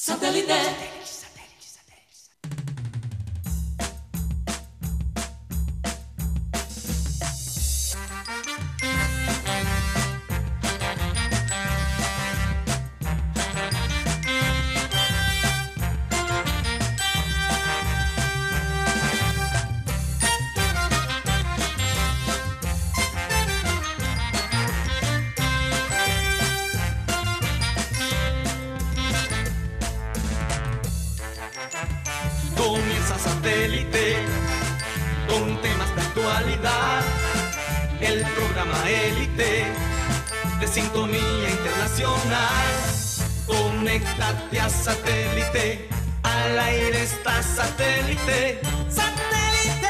Satellite. Satélite. Al aire está satélite. ¡Satélite!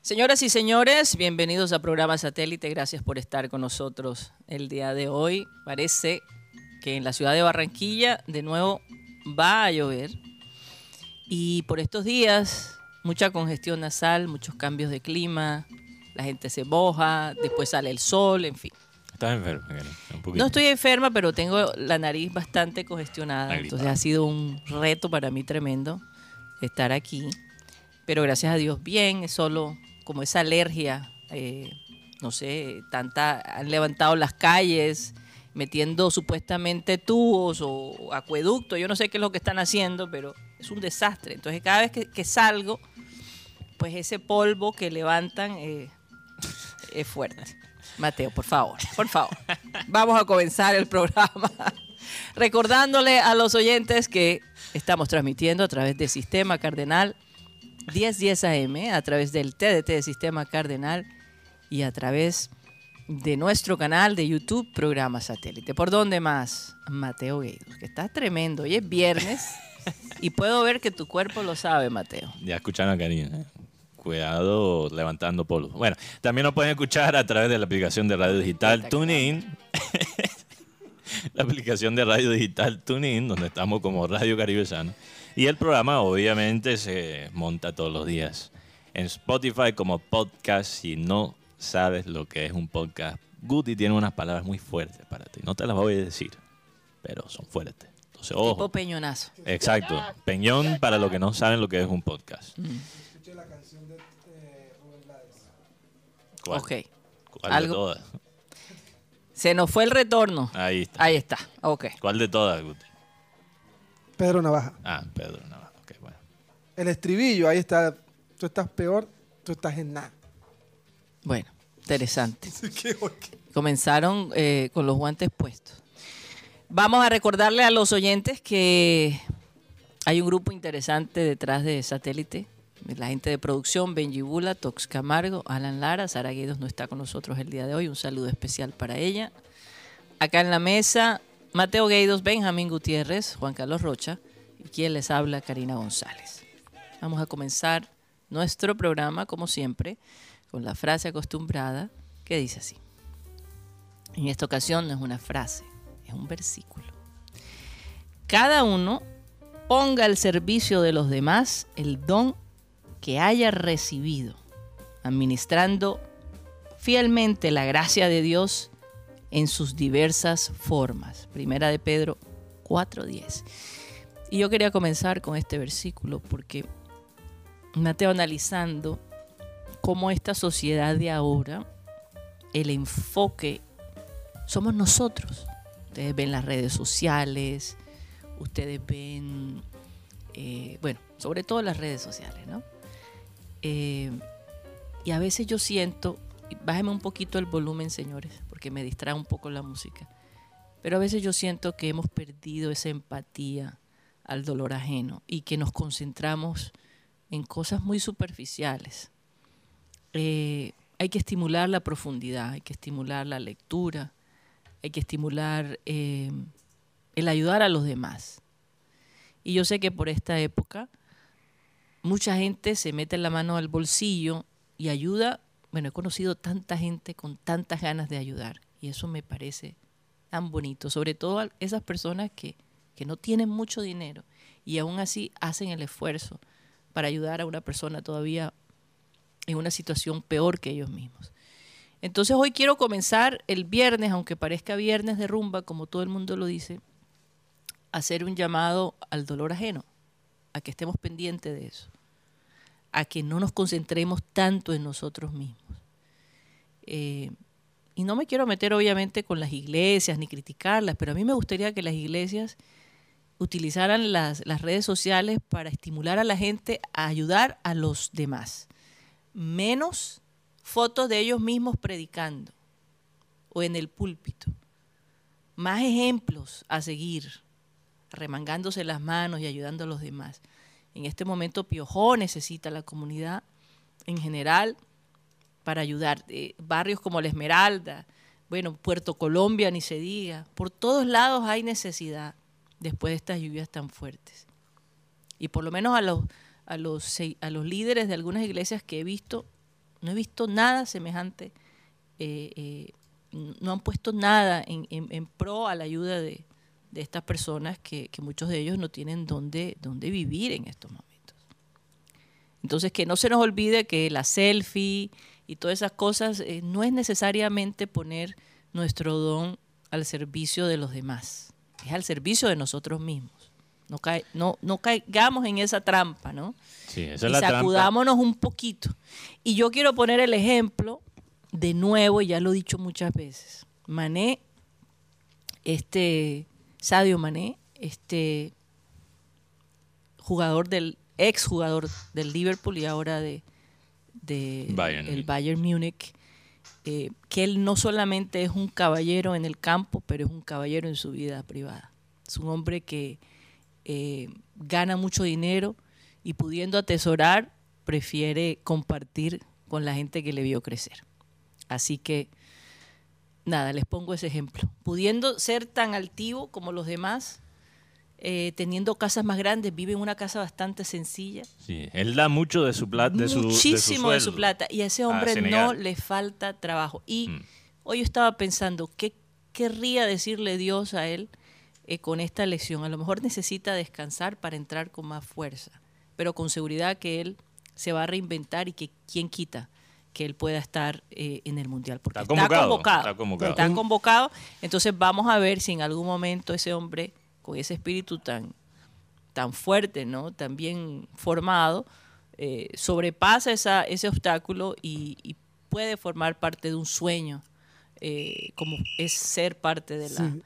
Señoras y señores, bienvenidos a programa Satélite. Gracias por estar con nosotros el día de hoy. Parece que en la ciudad de Barranquilla de nuevo va a llover. Y por estos días, mucha congestión nasal, muchos cambios de clima, la gente se moja, después sale el sol, en fin. Estás enferma, un poquito. No estoy enferma, pero tengo la nariz bastante congestionada. Entonces ha sido un reto para mí tremendo estar aquí. Pero gracias a Dios bien, es solo como esa alergia. eh, no sé, tanta, han levantado las calles metiendo supuestamente tubos o acueductos. Yo no sé qué es lo que están haciendo, pero es un desastre. Entonces cada vez que, que salgo, pues ese polvo que levantan eh, es fuerte. Mateo, por favor, por favor. Vamos a comenzar el programa recordándole a los oyentes que estamos transmitiendo a través del Sistema Cardenal 1010 AM, a través del TDT de Sistema Cardenal y a través de nuestro canal de YouTube, Programa Satélite. ¿Por dónde más? Mateo Gueidos, que está tremendo. Hoy es viernes y puedo ver que tu cuerpo lo sabe, Mateo. Ya escucharon a Karina. Cuidado levantando polvo. Bueno, también nos pueden escuchar a través de la aplicación de radio digital TuneIn. la aplicación de radio digital TuneIn, donde estamos como Radio Caribe Sano. Y el programa obviamente se monta todos los días en Spotify como podcast. Si no sabes lo que es un podcast, Guti tiene unas palabras muy fuertes para ti. No te las voy a decir, pero son fuertes. Entonces, Tipo peñonazo. Exacto. Peñón para los que no saben lo que es un podcast. ¿Cuál? Ok. ¿Cuál de todas? Se nos fue el retorno. Ahí está. Ahí está. Ok. ¿Cuál de todas, Guti? Pedro Navaja. Ah, Pedro, no. Ok, bueno. El estribillo, ahí está. Tú estás peor, tú estás en nada. Bueno, interesante. ¿Qué, ok? Comenzaron eh, con los guantes puestos. Vamos a recordarle a los oyentes que hay un grupo interesante detrás de Satélite. La gente de producción, Benji Bula, Tox Camargo, Alan Lara, Sara Guidos no está con nosotros el día de hoy. Un saludo especial para ella. Acá en la mesa, Mateo Gueidos, Benjamín Gutiérrez, Juan Carlos Rocha y quien les habla, Karina González. Vamos a comenzar nuestro programa, como siempre, con la frase acostumbrada que dice así. En esta ocasión no es una frase, es un versículo. Cada uno ponga al servicio de los demás el don que haya recibido, administrando fielmente la gracia de Dios en sus diversas formas. Primera de Pedro 4:10. Y yo quería comenzar con este versículo porque Mateo analizando cómo esta sociedad de ahora, el enfoque somos nosotros. Ustedes ven las redes sociales, ustedes ven, eh, bueno, sobre todo las redes sociales, ¿no? Eh, y a veces yo siento, bájeme un poquito el volumen, señores, porque me distrae un poco la música, pero a veces yo siento que hemos perdido esa empatía al dolor ajeno y que nos concentramos en cosas muy superficiales. Eh, hay que estimular la profundidad, hay que estimular la lectura, hay que estimular eh, el ayudar a los demás. Y yo sé que por esta época mucha gente se mete la mano al bolsillo y ayuda. Bueno, he conocido tanta gente con tantas ganas de ayudar y eso me parece tan bonito, sobre todo a esas personas que, que no tienen mucho dinero y aún así hacen el esfuerzo para ayudar a una persona todavía en una situación peor que ellos mismos. Entonces hoy quiero comenzar el viernes, aunque parezca viernes de rumba, como todo el mundo lo dice, hacer un llamado al dolor ajeno, a que estemos pendientes de eso, a que no nos concentremos tanto en nosotros mismos. Eh, y no me quiero meter obviamente con las iglesias ni criticarlas, pero a mí me gustaría que las iglesias utilizaran las, las redes sociales para estimular a la gente a ayudar a los demás. Menos fotos de ellos mismos predicando o en el púlpito. Más ejemplos a seguir, remangándose las manos y ayudando a los demás. En este momento Piojó necesita la comunidad en general para ayudar. Eh, barrios como La Esmeralda, bueno, Puerto Colombia ni se diga. Por todos lados hay necesidad después de estas lluvias tan fuertes. Y por lo menos a los, a los, a los líderes de algunas iglesias que he visto, no he visto nada semejante, eh, eh, no han puesto nada en, en, pro a la ayuda de, de estas personas que, que, muchos de ellos no tienen dónde, dónde vivir en estos momentos. Entonces, que no se nos olvide que la selfie y todas esas cosas eh, no es necesariamente poner nuestro don al servicio de los demás, es al servicio de nosotros mismos. No, cae, no, no caigamos en esa trampa, ¿no? Sí, esa y es la trampa. sacudámonos un poquito. Y yo quiero poner el ejemplo de nuevo, y ya lo he dicho muchas veces. Mané, este Sadio Mané, este jugador del ex jugador del Liverpool y ahora de, de Bayern. el Bayern Múnich, eh, que él no solamente es un caballero en el campo, pero es un caballero en su vida privada. Es un hombre que eh, gana mucho dinero y pudiendo atesorar, prefiere compartir con la gente que le vio crecer. Así que, nada, les pongo ese ejemplo. Pudiendo ser tan altivo como los demás, eh, teniendo casas más grandes, vive en una casa bastante sencilla. Sí, él da mucho de su plata, de Muchísimo de de su, su, plata. Y a ese a hombre no le falta trabajo. Y Mm. hoy yo estaba pensando, ¿qué querría decirle Dios a él eh, con esta lección? A lo mejor necesita descansar para entrar con más fuerza, pero con seguridad que él se va a reinventar y que quién quita que él pueda estar eh, en el mundial porque Está convocado, convocado, está convocado. está convocado. Entonces vamos a ver si en algún momento ese hombre con ese espíritu tan tan fuerte, ¿no? Tan bien formado, eh, sobrepasa esa, ese obstáculo y, y puede formar parte de un sueño, eh, como es ser parte de la Sí.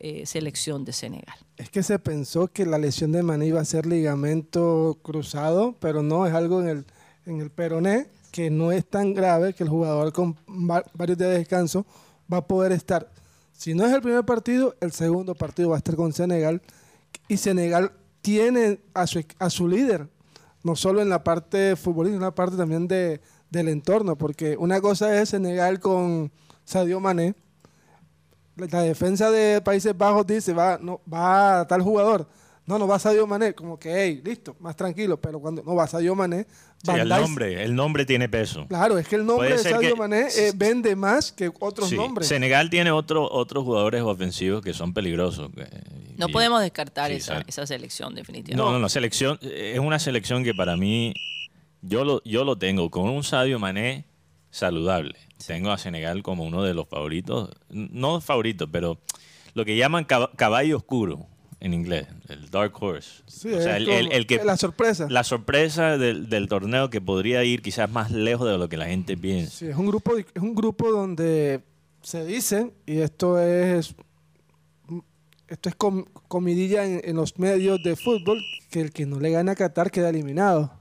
eh, selección de Senegal. Es que se pensó que la lesión de Mané iba a ser ligamento cruzado, pero no, es algo en el, en el peroné que no es tan grave que el jugador con va- varios días de descanso va a poder estar. Si no es el primer partido, el segundo partido va a estar con Senegal. Y Senegal tiene a su, a su líder, no solo en la parte futbolística, en la parte también de, del entorno, porque una cosa es Senegal con Sadio Mané, la defensa de Países Bajos dice, va, no, va a tal jugador. No, no va Sadio Mané. Como que, hey, listo, más tranquilo. Pero cuando no va Sadio Mané, Sí, el Dijk- nombre, el nombre tiene peso. Claro, es que el nombre de Sadio que- Mané eh, vende más que otros Sí, nombres. Senegal tiene otro, otros jugadores ofensivos que son peligrosos. eh, No y- podemos descartar sí, esa, esa selección definitivamente. No, no, no, selección, eh, es una selección que para mí, yo lo, yo lo tengo con un Sadio Mané saludable. Tengo a Senegal como uno de los favoritos, no favoritos, pero lo que llaman cab- caballo oscuro en inglés, el dark horse. Sí, o sea, es el, el- como el que, la sorpresa. la sorpresa del, del torneo que podría ir quizás más lejos de lo que la gente piensa. Sí, es un grupo, es un grupo donde se dice, y esto es esto es com- comidilla en, en los medios de fútbol, que el que no le gana a Qatar queda eliminado.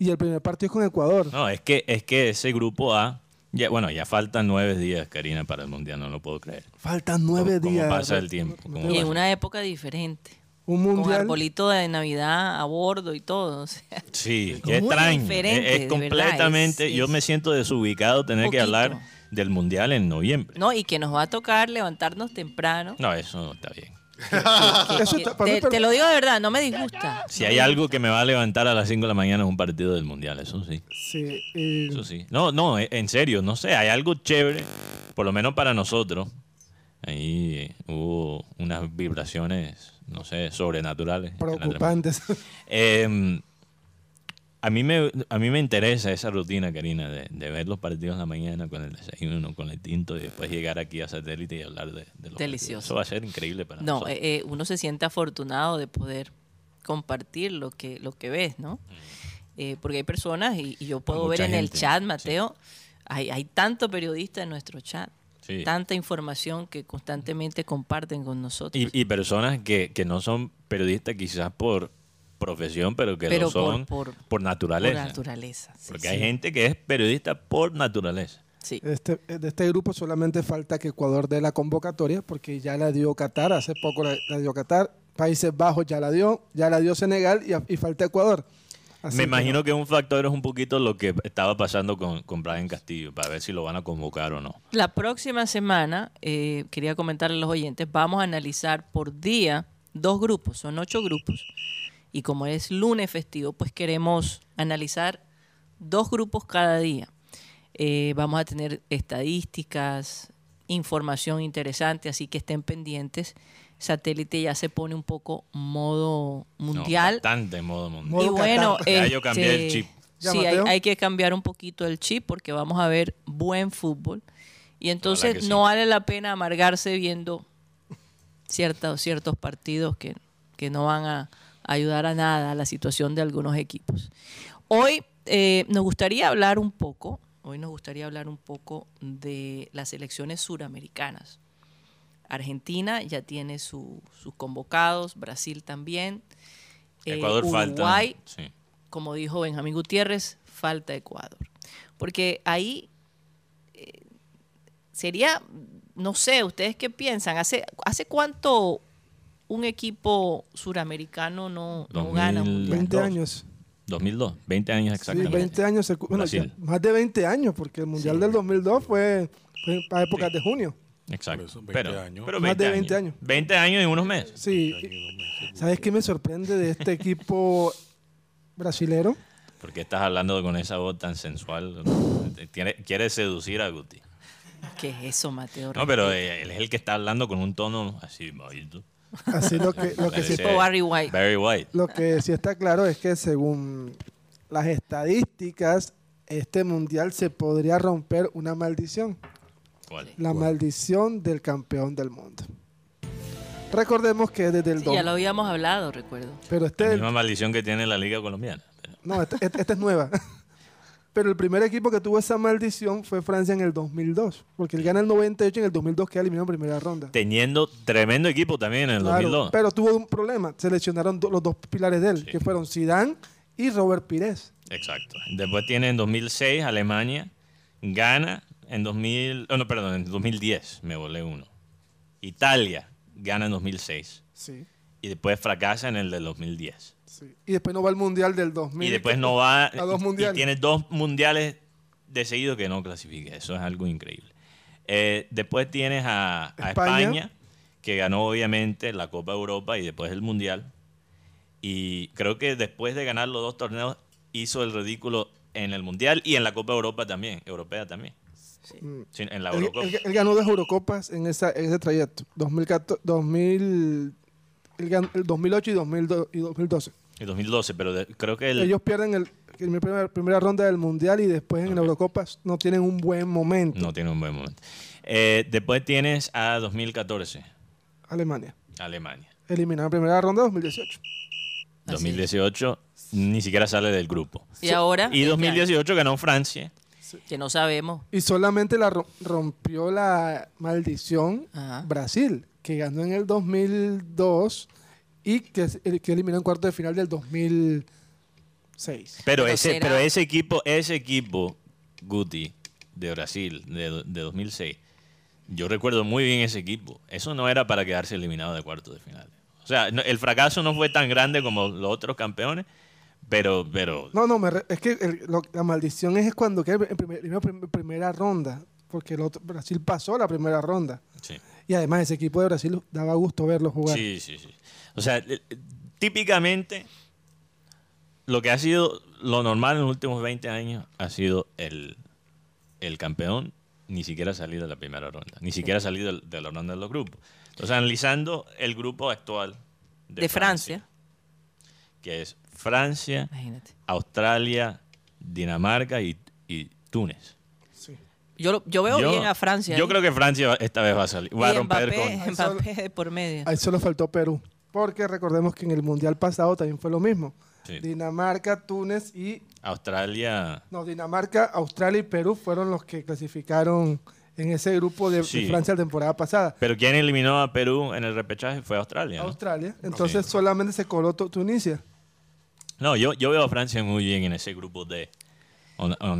Y el primer partido es con Ecuador. No, es que, es que ese grupo A, ya, bueno, ya faltan nueve días, Karina, para el Mundial, no lo puedo creer. Faltan nueve ¿Cómo- cómo días. pasa el tiempo? ¿Cómo Y en una época diferente. Un Con mundial. arbolito de Navidad a bordo y todo. o sea, Sí, qué extraño. es, es completamente, verdad, es- yo es me siento desubicado tener que hablar del Mundial en noviembre. no, y que nos va a tocar levantarnos temprano. No, eso no está bien. Que- Eso que- está- para mí te, te lo digo de verdad, no me disgusta. Si hay algo que me va a levantar a las 5 de la mañana es un partido del Mundial, eso sí. Eso sí. No, no, eh, en serio, no sé, hay algo chévere, por lo menos para nosotros. Ahí eh, hubo unas vibraciones, no sé, sobrenaturales. en la transmisión. preocupantes. Eh, A mí me, a mí me interesa esa rutina, Karina, de, de ver los partidos en la mañana con el desayuno, con el tinto y después llegar aquí a satélite y hablar de, de los Delicioso. partidos. Eso va a ser increíble para No, nosotros. eh, eh, uno se siente afortunado de poder compartir lo que, lo que ves, ¿no? Eh, porque hay personas, y, y yo puedo ver en el chat, sí. Mateo, hay, hay tanto periodista en nuestro chat, Sí. tanta información que constantemente comparten con nosotros. Y, y personas que, que no son periodistas quizás por profesión, pero que Pero lo por- son por, por- Por naturaleza. naturaleza. sí, Porque sí. hay gente que es periodista por naturaleza. Sí. Este, de este grupo solamente falta que Ecuador dé la convocatoria, porque ya la dio Qatar, hace poco la, la dio Qatar, Países Bajos ya la dio, ya la dio Senegal y, y falta Ecuador. Así Me que imagino que un factor es un poquito lo que estaba pasando con, con Brian Castillo, para ver si lo van a convocar o no. La próxima semana, eh, quería comentarle a los oyentes, vamos a analizar por día dos grupos, son ocho grupos. Y como es lunes festivo, pues queremos analizar dos grupos cada día. Eh, vamos a tener estadísticas, información interesante, así que estén pendientes. Satélite ya se pone un poco modo No, mundial. bastante en modo mundial. Y bueno. Ya yo cambié el este, chip. Sí, hay, que cambiar un poquito el chip porque vamos a ver buen fútbol. Y entonces sí. no vale la pena amargarse viendo ciertos, ciertos partidos que, que no van a ayudar a nada a la situación de algunos equipos. Hoy eh, nos gustaría hablar un poco, hoy nos gustaría hablar un poco de las elecciones suramericanas. Argentina ya tiene su- sus convocados, Brasil también. eh, Ecuador Uruguay, falta. Sí. como dijo Benjamín Gutiérrez, falta Ecuador. Porque ahí eh, sería, no sé, ¿ustedes qué piensan? ¿Hace, hace cuánto un equipo suramericano no, no gana? un 2000. mundial? 20 Dos. años. 2002, 20 años Sí, exactamente. 20 años. Bueno, más de 20 años, porque el Mundial del 2002 fue, fue para épocas Sí. de junio. Exacto. Por eso, 20 pero, años. pero Más de 20 años. 20 años en unos meses. Sí. ¿Sabes qué me sorprende de este equipo brasilero? Porque estás hablando con esa voz tan sensual. Quiere seducir a Guti. ¿Qué es eso, Mateo? No, pero él es el que está hablando con un tono así bajito. Así lo que, lo que sí Barry White. Barry White. Lo que sí está claro es que según las estadísticas, este mundial se podría romper una maldición. ¿Cuál? La maldición del campeón del mundo. Recordemos que desde el Sí, ya lo habíamos hablado, recuerdo. pero La este misma maldición que tiene la Liga Colombiana. no, este- este- esta es nueva. Pero el primer equipo que tuvo esa maldición fue Francia en el 2002, porque él gana el 98 y en el 2002 queda eliminado en primera ronda. Teniendo tremendo equipo también en el Claro, 2002. pero tuvo un problema, seleccionaron do- los dos pilares de él, que fueron Zidane y Robert Pires. Exacto. Después tiene en 2006 Alemania, gana en 2000, oh, no, perdón, en 2010 me volé uno. Italia gana en 2006 Sí. y después fracasa en el del 2010. Sí. Y después no va al mundial del 2000. Y después no va A dos mundiales. y tiene dos mundiales de seguido que no clasifica. Eso es algo increíble. Eh, después tienes a, a España. España. que ganó obviamente la Copa Europa y después el Mundial. Y creo que después de ganar los dos torneos hizo el ridículo en el Mundial y en la Copa Europa también, europea también. Mm. Sí, en la Él, Eurocopa. él- él ganó dos Eurocopas en, esa, en ese trayecto. 2014, 2000, ganó el 2008 y, 2002 y 2012. En 2012, pero de- creo que el, Ellos pierden el, la primera, primera ronda del Mundial y después en la Eurocopa no tienen un buen momento. no tiene un buen momento. Eh, después tienes a 2014, Alemania. Alemania. Eliminaron en primera ronda 2018. Así 2018 ni siquiera sale del grupo. Y ahora, Y este 2018 ganó Francia. que no sabemos. Y solamente la ro- rompió la maldición Ajá. Brasil, que ganó en el 2002 y que, que eliminó en cuarto de final del 2006. Pero, Pero ese, pero ese equipo, ese equipo, Guti, de Brasil, de, de 2006, yo recuerdo muy bien ese equipo. Eso no era para quedarse eliminado de cuartos de final. O sea, no- el fracaso no fue tan grande como los otros campeones, pero, pero No, no, me re- es que el- lo- la maldición es cuando queda en primer- en primera ronda, porque el otro- Brasil pasó la primera ronda. sí. Y además ese equipo de Brasil daba gusto verlo jugar. Sí, sí, sí. O sea, eh, típicamente lo que ha sido lo normal en los últimos 20 años ha sido el, el campeón ni siquiera salir de la primera ronda, ni siquiera salir del- de, la ronda de los grupos. Entonces, analizando el grupo actual de, De Francia. que es Francia, Imagínate. Australia, Dinamarca y, y Túnez. Yo, yo veo Yo- bien a Francia. Yo ahí. creo que Francia esta vez va a salir. Va a romper Mbappé, con. Mbappé de por medio. Ahí solo faltó Perú. Porque recordemos que en el Mundial pasado también fue lo mismo. Sí. Dinamarca, Túnez y... Australia. No, Dinamarca, Australia y Perú fueron los que clasificaron en ese grupo de, de. Francia la temporada pasada. Pero quien eliminó a Perú en el repechaje fue Australia. ¿no? Australia. Entonces solamente se coló Tu- Tunisia. No, yo, yo veo a Francia muy bien en ese grupo D.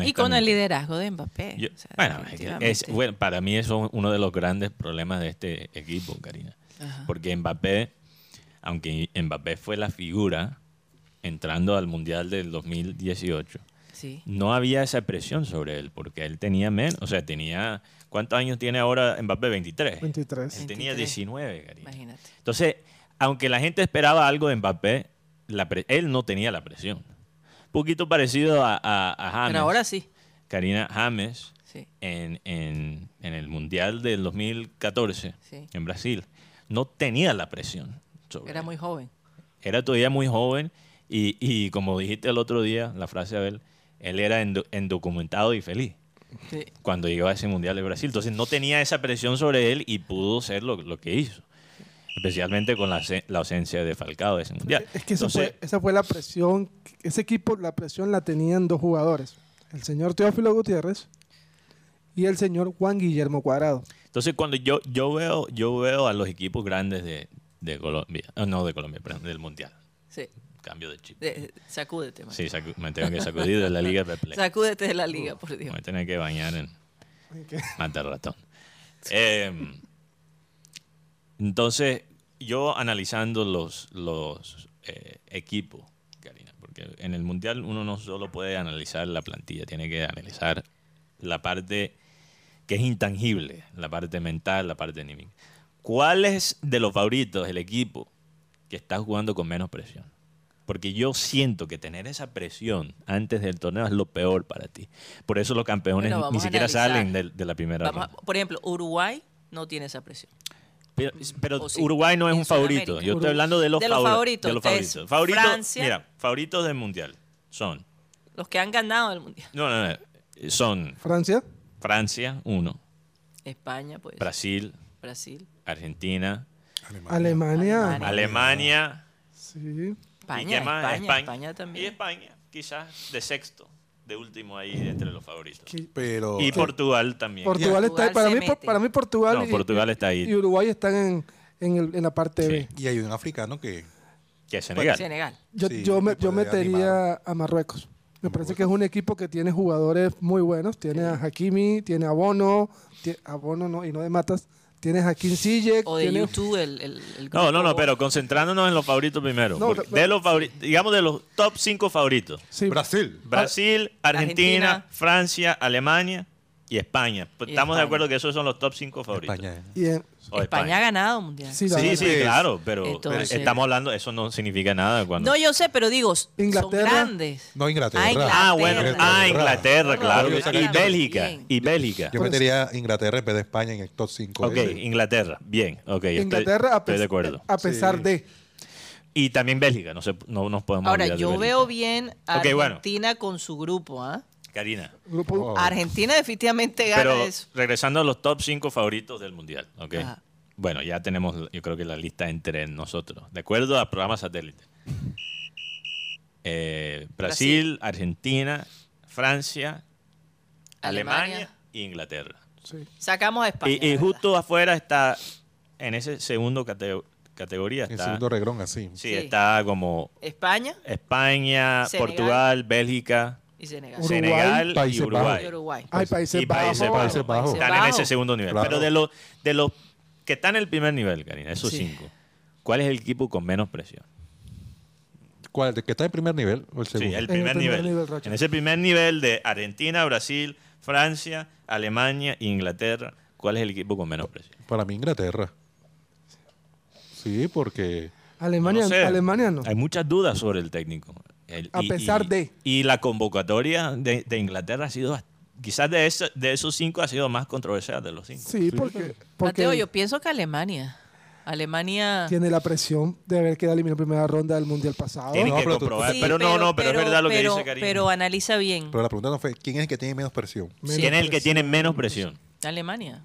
Y con el liderazgo de Mbappé. Yo- o sea, bueno, es- para mí eso es uno de los grandes problemas de este equipo, Karina. Ajá. Porque Mbappé, aunque Mbappé fue la figura entrando al Mundial del 2018, Sí. no había esa presión sobre él, porque él tenía menos, o sea, tenía, ¿cuántos años tiene ahora Mbappé? 23. 23. Él tenía 23. 19, Karina. Imagínate. Entonces, aunque la gente esperaba algo de Mbappé, la pre- él no tenía la presión. Un poquito parecido a, a, a James. Pero ahora sí. Karina James Sí. en, en- en el Mundial del 2014 Sí. en Brasil no tenía la presión. sobre Era él. muy joven. Era todavía muy joven y, y como dijiste el otro día, la frase de él, él era endo- indocumentado y feliz Sí. cuando llegó a ese Mundial de Brasil. Entonces no tenía esa presión sobre él y pudo ser lo, lo que hizo. Especialmente con la, la ausencia de Falcao de ese Mundial. Es que esa Entonces, fue, esa fue la presión. Ese equipo, la presión la tenían dos jugadores. El señor Teófilo Gutiérrez y el señor Juan Guillermo Cuadrado. entonces cuando yo, yo, veo, yo veo a los equipos grandes de, de Colombia, ah, no de Colombia, perdón, del Mundial, Sí. cambio de chip. De- sacúdete, man. Sí, sacu- me tengo que sacudir de la Liga Perplex. Sacúdete de la liga, por Dios. Me voy a tener que bañar en Ok. mata ratón. Eh, entonces, yo analizando los, los eh, equipos, Karina, porque en el Mundial uno no solo puede analizar la plantilla, tiene que analizar la parte que es intangible, la parte mental, la parte anímica. ¿Cuál es de los favoritos el equipo que está jugando con menos presión? Porque yo siento que tener esa presión antes del torneo es lo peor para ti. Por eso los campeones Bueno, ni siquiera analizar. salen de, de la primera Vamos a- ronda. por ejemplo, Uruguay no tiene esa presión. Pero, pero O sí, Uruguay no es un favorito. Yo estoy hablando de los, De los favor- favoritos. de los Es favoritos. Favoritos, Francia. Mira, favoritos del mundial son. Los que han ganado el mundial. No, no, no. Son Francia. Francia, uno. España, pues. Brasil, Brasil. Argentina, Alemania. Alemania. Alemania. Sí. España. ¿Y qué más? España, España también. Y España, quizás de sexto, de último ahí entre los favoritos. Pero Y Portugal también. Portugal está para mí, mete. para mí Portugal, No, y, Portugal está ahí. y Uruguay están en, en, el- en la parte Sí. B. y hay un africano que que es Senegal. Senegal. Yo, Sí, yo, me- yo metería animar. a Marruecos. Me parece que es un equipo que tiene jugadores muy buenos. Tiene a Hakimi, tiene a Bono, tie- a Bono no, y no de Matas. Tienes a Kim Ziyech, O de YouTube, el, el, el No, no, no, pero concentrándonos en los favoritos primero. No, de los favori- digamos de los top 5 favoritos. Sí, Brasil. Brasil, Argentina, Argentina. Francia, Alemania y España. Pues Y estamos de acuerdo que esos son los top 5 favoritos. España. ¿eh? y en- O España ha ganado mundial. sí, Sí, la- sí, claro, pero entonces- estamos hablando, eso no significa nada cuando... No, yo sé, pero digo, Inglaterra. son grandes. No, Inglaterra. Ah, Inglaterra. ah, bueno, ah, Inglaterra, claro. Y Bélgica, Bien. y Bélgica. Yo metería a Inglaterra en vez de España en el top 5. Ok, Inglaterra, bien, ok. estoy- Inglaterra, a, estoy pes- de acuerdo. a pesar Sí. de. Y también Bélgica, no, se, no nos podemos Ahora, olvidar yo veo bien a Ok, bueno. Argentina con su grupo. ¿ah? Karina, Grupo, Oh. Argentina definitivamente gana pero eso. regresando a los top 5 favoritos del Mundial, ok. Ajá. Bueno, ya tenemos, yo creo que la lista entre nosotros, de acuerdo al programa satélite. Eh, Brasil, Argentina, Francia, Alemania, Alemania. e Inglaterra. sí. Sacamos a España. Y, justo afuera está, en ese segundo cate- categoría, En está, segundo regrón así. sí, Sí. está como España España, Senegal. Portugal, Bélgica, y Senegal. Uruguay, Senegal y Países Uruguay. Y Uruguay. Hay Países Y Países Bajos. Bajos. Países Bajos. Están en ese segundo nivel. Claro. Pero de los, de los que están en el primer nivel, Karina, esos Sí. cinco, ¿cuál es el equipo con menos presión? ¿Cuál? ¿El que está en primer nivel o el Sí, segundo? el el primer, primer nivel. en ese primer nivel de Argentina, Brasil, Francia, Alemania e Inglaterra, ¿cuál es el equipo con menos presión? Para mí Inglaterra. Sí, porque Alemania, No sé. Alemania no. Hay muchas dudas sobre el técnico. El- A pesar y- de. Y la convocatoria de, de Inglaterra ha sido, quizás de, ese- de esos cinco ha sido más controversial de los cinco. Sí, porque, porque Mateo, yo pienso que Alemania. Alemania. Tiene la presión de haber quedado eliminado en primera ronda del Mundial pasado. Tiene No, que pero comprobar. Sí, pero, no, no, pero, es verdad lo que pero- dice Karina. Pero analiza bien. Pero la pregunta no fue, ¿quién es el que tiene menos presión? Menos ¿Quién es el que presión. tiene menos presión? Alemania.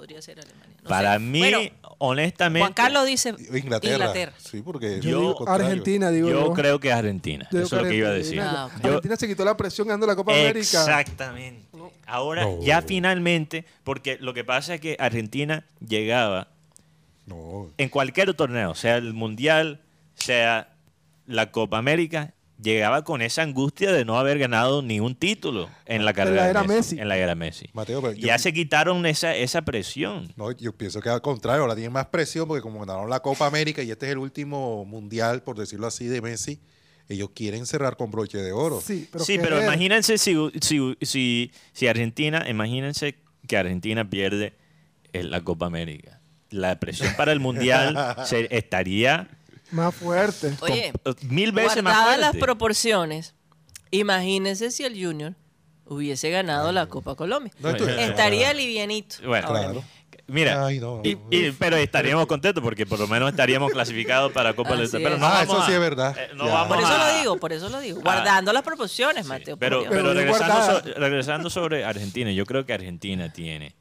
Podría ser Alemania. No Para sé. mí, Bueno, honestamente, Juan Carlos dice Inglaterra. Inglaterra. Sí, porque Yo digo Argentina, digo yo yo. creo que es Argentina. Yo Eso es lo que iba a Argentina. decir. Ah, Argentina se quitó la presión ganando la Copa América. Exactamente. Ahora, No. ya finalmente, porque lo que pasa es que Argentina llegaba No, en cualquier torneo, sea el Mundial, sea la Copa América, llegaba con esa angustia de no haber ganado ni un título en la carrera la de era Messi. En la era Messi. Mateo, pero yo- ya se quitaron esa, esa presión. no, yo pienso que al contrario, ahora tienen más presión porque como ganaron la Copa América y este es el último mundial, por decirlo así, de Messi, ellos quieren cerrar con broche de oro. Sí, pero, sí, pero querer- imagínense si, si, si, si Argentina, imagínense que Argentina pierde en la Copa América. La presión para el Mundial se- estaría Más fuerte. Oye, com- mil veces más fuerte. las proporciones, imagínense si el Junior hubiese ganado la Copa Colombia. No, Estaría livianito. Bueno, Claro. Mira, Ay, no. y- y- pero estaríamos contentos porque por lo menos estaríamos clasificados para Copa del Pero no Ah, vamos eso a- sí es verdad. eh, no vamos Por eso a- lo digo, por eso lo digo. Guardando las proporciones, Mateo. Pero, regresando, so- regresando sobre Argentina, yo creo que Argentina tiene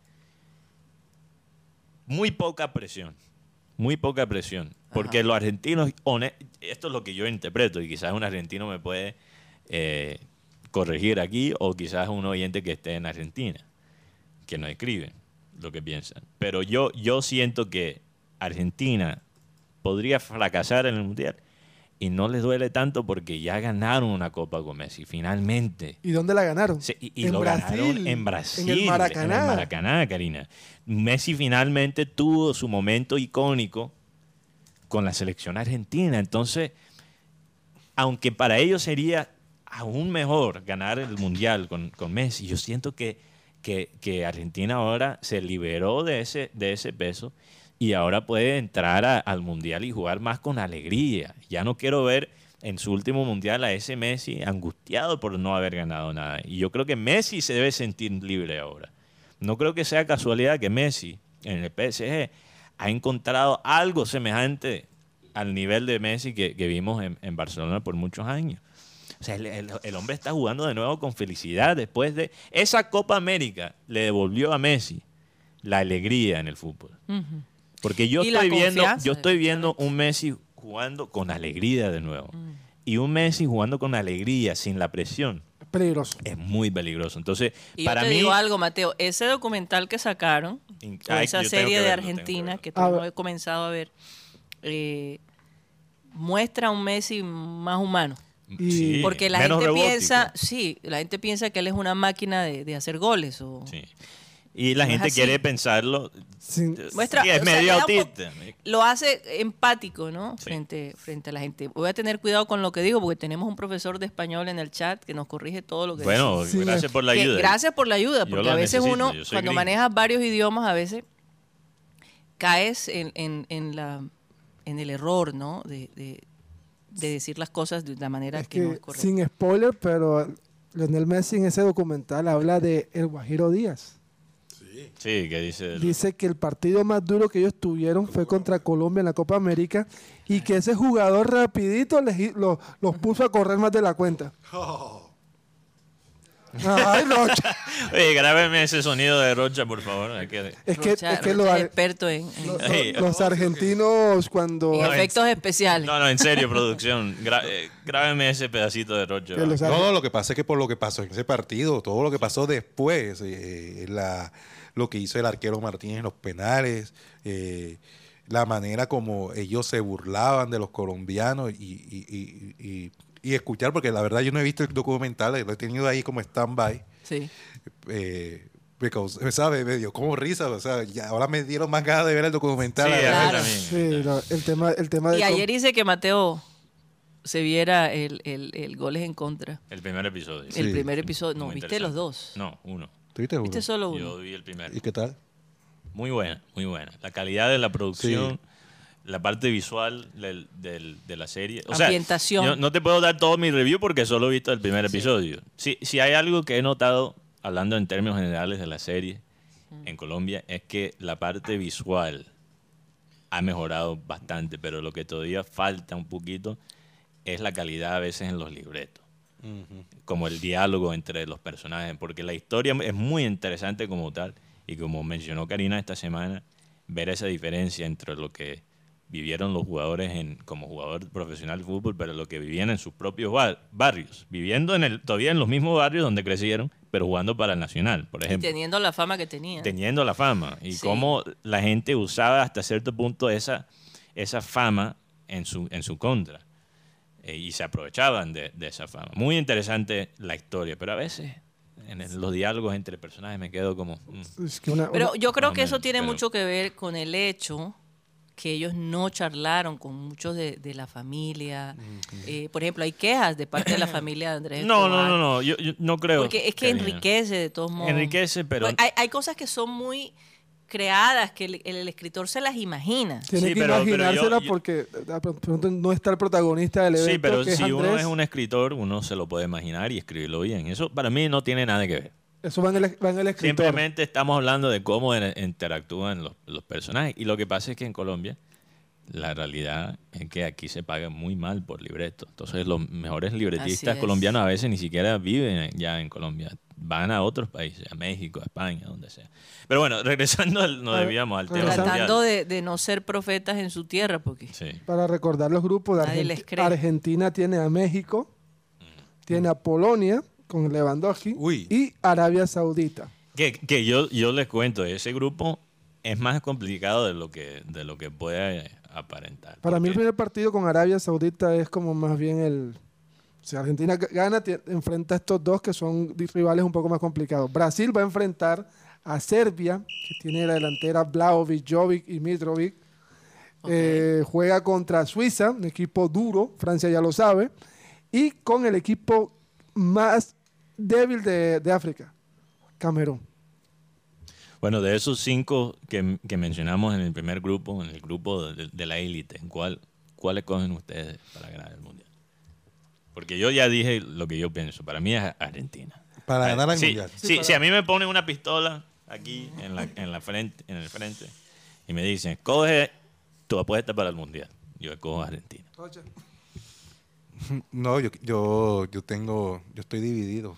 muy poca presión. Muy poca presión. Porque los argentinos, esto es lo que yo interpreto, y quizás un argentino me puede eh, corregir aquí, o quizás un oyente que esté en Argentina, que no escriben lo que piensan. Pero yo, yo siento que Argentina podría fracasar en el Mundial y no les duele tanto porque ya ganaron una Copa con Messi, finalmente. ¿Y dónde la ganaron? Sí, y y en lo Brasil. ganaron en Brasil. En el Maracaná. En el Maracaná, Karina. Messi finalmente tuvo su momento icónico con la selección argentina. Entonces, aunque para ellos sería aún mejor ganar el Mundial con, con Messi, yo siento que, que, que Argentina ahora se liberó de ese, de ese peso y ahora puede entrar al Mundial y jugar más con alegría. Ya no quiero ver en su último Mundial a ese Messi angustiado por no haber ganado nada. Y yo creo que Messi se debe sentir libre ahora. No creo que sea casualidad que Messi en el PSG ha encontrado algo semejante al nivel de Messi que, que vimos en, en Barcelona por muchos años. O sea, el, el- el hombre está jugando de nuevo con felicidad después de esa Copa América le devolvió a Messi la alegría en el fútbol. Porque yo estoy viendo, yo estoy viendo un Messi jugando con alegría de nuevo. Mm. Y un Messi jugando con alegría, sin la presión, Es peligroso. es muy peligroso. Entonces, Y para yo te mí, digo algo, Mateo. Ese documental que sacaron, Ay, esa serie que de verlo, que Argentina que A todavía no he comenzado a ver, eh, muestra un Messi más humano. Y- Sí, Porque la gente robótico. piensa, sí, la gente piensa que él es una máquina de, de hacer goles. O, Sí. Y la No gente quiere pensarlo. Sin- Muestra- sí, es sea, medio autista. Lo hace empático, ¿no? Sí. Frente, frente a la gente. Voy a tener cuidado con lo que digo porque tenemos un profesor de español en el chat que nos corrige todo lo que Bueno, Sí, gracias por la Que ayuda. gracias por la ayuda, porque a veces necesito, uno, cuando gringo. manejas varios idiomas, a veces caes en, en, en la, en el error, ¿no? De, de, de decir las cosas de la manera es que, no que, es correcta. sin spoiler, pero Lionel Messi en ese documental habla de El Guajiro Díaz. Sí, que dice. el- Dice que el partido más duro que ellos tuvieron fue contra Colombia en la Copa América y que ese jugador rapidito les hi- lo- los puso a correr más de la cuenta. Ay, Rocha. Oye, grábeme ese sonido de Rocha, por favor. hay que- Es que, Rocha- es que Rocha los, es experto en, en- los- Ey, los argentinos cuando... en efectos especiales. No, no, en serio, producción. Gra- eh, grábeme ese pedacito de Rocha. Que los No, no, lo que pasa es que por lo que pasó en ese partido, todo lo que pasó después, eh, la, lo que hizo el arquero Martínez en los penales, eh, la manera como ellos se burlaban de los colombianos y, y- y- y- y escuchar, porque la verdad yo no he visto el documental, lo he tenido ahí como stand-by. Sí. Eh, because, ¿sabe? Me dio como risa, o sea, ya ahora me dieron más ganas de ver el documental. Sí. Claro. Sí, no, el tema, el tema de... Y ayer hice que Mateo se viera el, el, el goles en contra. El primer episodio. El Sí. primer episodio. No, viste los dos. No, uno. ¿Tuviste uno? Viste solo uno. Yo vi el primero. ¿Y qué tal? Muy buena, muy buena. La calidad de la producción, la parte visual del- del- de la serie. O sea, Ambientación. yo no te puedo dar todo mi review porque solo he visto el primer episodio. Si, si hay algo que he notado, hablando en términos generales de la serie en Colombia, es que la parte visual ha mejorado bastante, pero lo que todavía falta un poquito es la calidad a veces en los libretos, como el diálogo entre los personajes, porque la historia es muy interesante como tal, y como mencionó Karina esta semana, ver esa diferencia entre lo que vivieron los jugadores en, como jugador profesional de fútbol, pero lo que vivían en sus propios bar- barrios, viviendo en el, todavía en los mismos barrios donde crecieron, pero jugando para el Nacional, por Y ejemplo teniendo la fama que tenía. teniendo la fama y Sí. cómo la gente usaba hasta cierto punto esa, esa fama en su, en su contra y se aprovechaban de, de esa fama. Muy interesante la historia, pero a veces en el- los diálogos entre personajes me quedo como... mm. Es que una- Pero yo creo que eso tiene pero- mucho que ver con el hecho que ellos no charlaron con muchos de, de la familia. Eh, por ejemplo, hay quejas de parte de la familia de Andrés No, no, Escobar. no, no, yo, yo no creo. Porque es que Karina. enriquece de todos modos. Enriquece, pero... Pues hay, hay cosas que son muy creadas, que el, el escritor se las imagina. Tiene Sí, que pero- pero imaginársela yo- yo- porque de pronto no está el protagonista del evento. Sí, pero que es si uno es un escritor, uno se lo puede imaginar y escribirlo bien. Eso para mí no tiene nada que ver. Eso va en el, va en el escritor. Simplemente estamos hablando de cómo interactúan los, los personajes. Y lo que pasa es que en Colombia la realidad es que aquí se paga muy mal por libreto. Entonces los mejores libretistas colombianos a veces ni siquiera viven ya en Colombia. Van a otros países, a México, a España, donde sea. Pero bueno, regresando, al, no A ver, debíamos al tema. Tratando de, de no ser profetas en su tierra, porque Sí. Para recordar los grupos, de cree. Argentina tiene a México, tiene a Polonia con Lewandowski Uy. y Arabia Saudita. Que, que yo, yo les cuento, ese grupo es más complicado de lo que, de lo que puede aparentar. Para mí el primer partido con Arabia Saudita es como más bien el... Si Argentina gana, enfrenta a estos dos que son rivales un poco más complicados. Brasil va a enfrentar a Serbia, que tiene la delantera Vlahovic, Jovic y Mitrovic. Eh, juega contra Suiza, un equipo duro, Francia ya lo sabe. Y con el equipo más débil de, de África, Camerún. Bueno, de esos cinco que, que mencionamos en el primer grupo, en el grupo de, de la élite, ¿cuál, ¿cuáles cogen ustedes para ganar el mundial? Porque yo ya dije lo que yo pienso. Para mí es Argentina. Para ganar el sí, mundial. Sí, si a mí me ponen una pistola aquí en la, en la frente, en el frente y me dicen, coge tu apuesta para el mundial, yo cojo a Argentina. No, yo, yo, yo tengo, yo estoy dividido.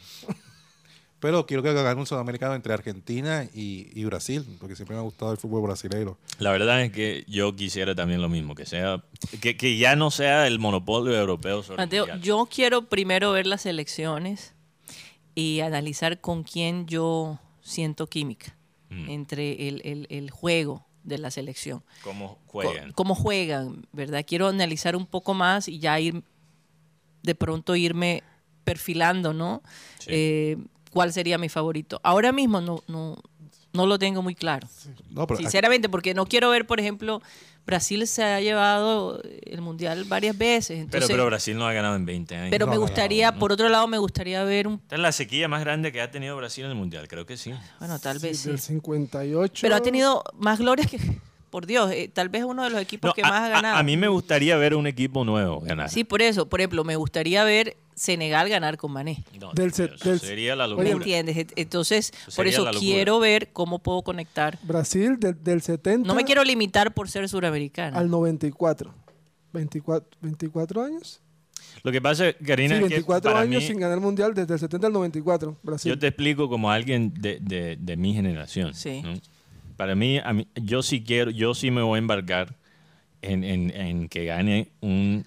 Pero quiero que gane un sudamericano entre Argentina y, y Brasil, porque siempre me ha gustado el fútbol brasileño. La verdad es que yo quisiera también lo mismo, que sea que, que ya no sea el monopolio europeo sobre el Mateo, mundial. yo quiero primero ver las elecciones y analizar con quién yo siento química Mm. entre el, el- el juego de la selección. cómo juegan. Cómo juegan, ¿verdad? Quiero analizar un poco más y ya ir, de pronto irme perfilando, ¿no? Sí. Eh, ¿Cuál sería mi favorito? Ahora mismo no, no, no lo tengo muy claro. No, pero Sinceramente, porque no quiero ver, por ejemplo, Brasil se ha llevado el Mundial varias veces. Pero, Entonces, pero Brasil no ha ganado en 20 años. pero me No, gustaría, por otro lado, me gustaría ver un... Esta es la sequía más grande que ha tenido Brasil en el Mundial, creo que sí. Bueno, tal vez sí. Del 58. Pero ha tenido más glorias que... Por Dios, eh, tal vez uno de los equipos No, que a, más ha a- ganado. a mí me gustaría ver un equipo nuevo ganar. Sí, por eso. Por ejemplo, me gustaría ver Senegal ganar con Mané. No, Del se- eso del- sería la ¿Me locura. entiendes? Et- Entonces, Eso por eso quiero ver cómo puedo conectar. Brasil del, del 70 No me quiero limitar por ser suramericana. al 94. 24, 24 años. Lo que pasa, Karina, Sí, es que 24 años mí, sin ganar mundial desde el 70 al 94. Brasil. yo te explico como alguien de, de- de mi generación. Sí. ¿no? Para mí, a mí- yo sí quiero, yo sí me voy a embarcar en, en- en que gane un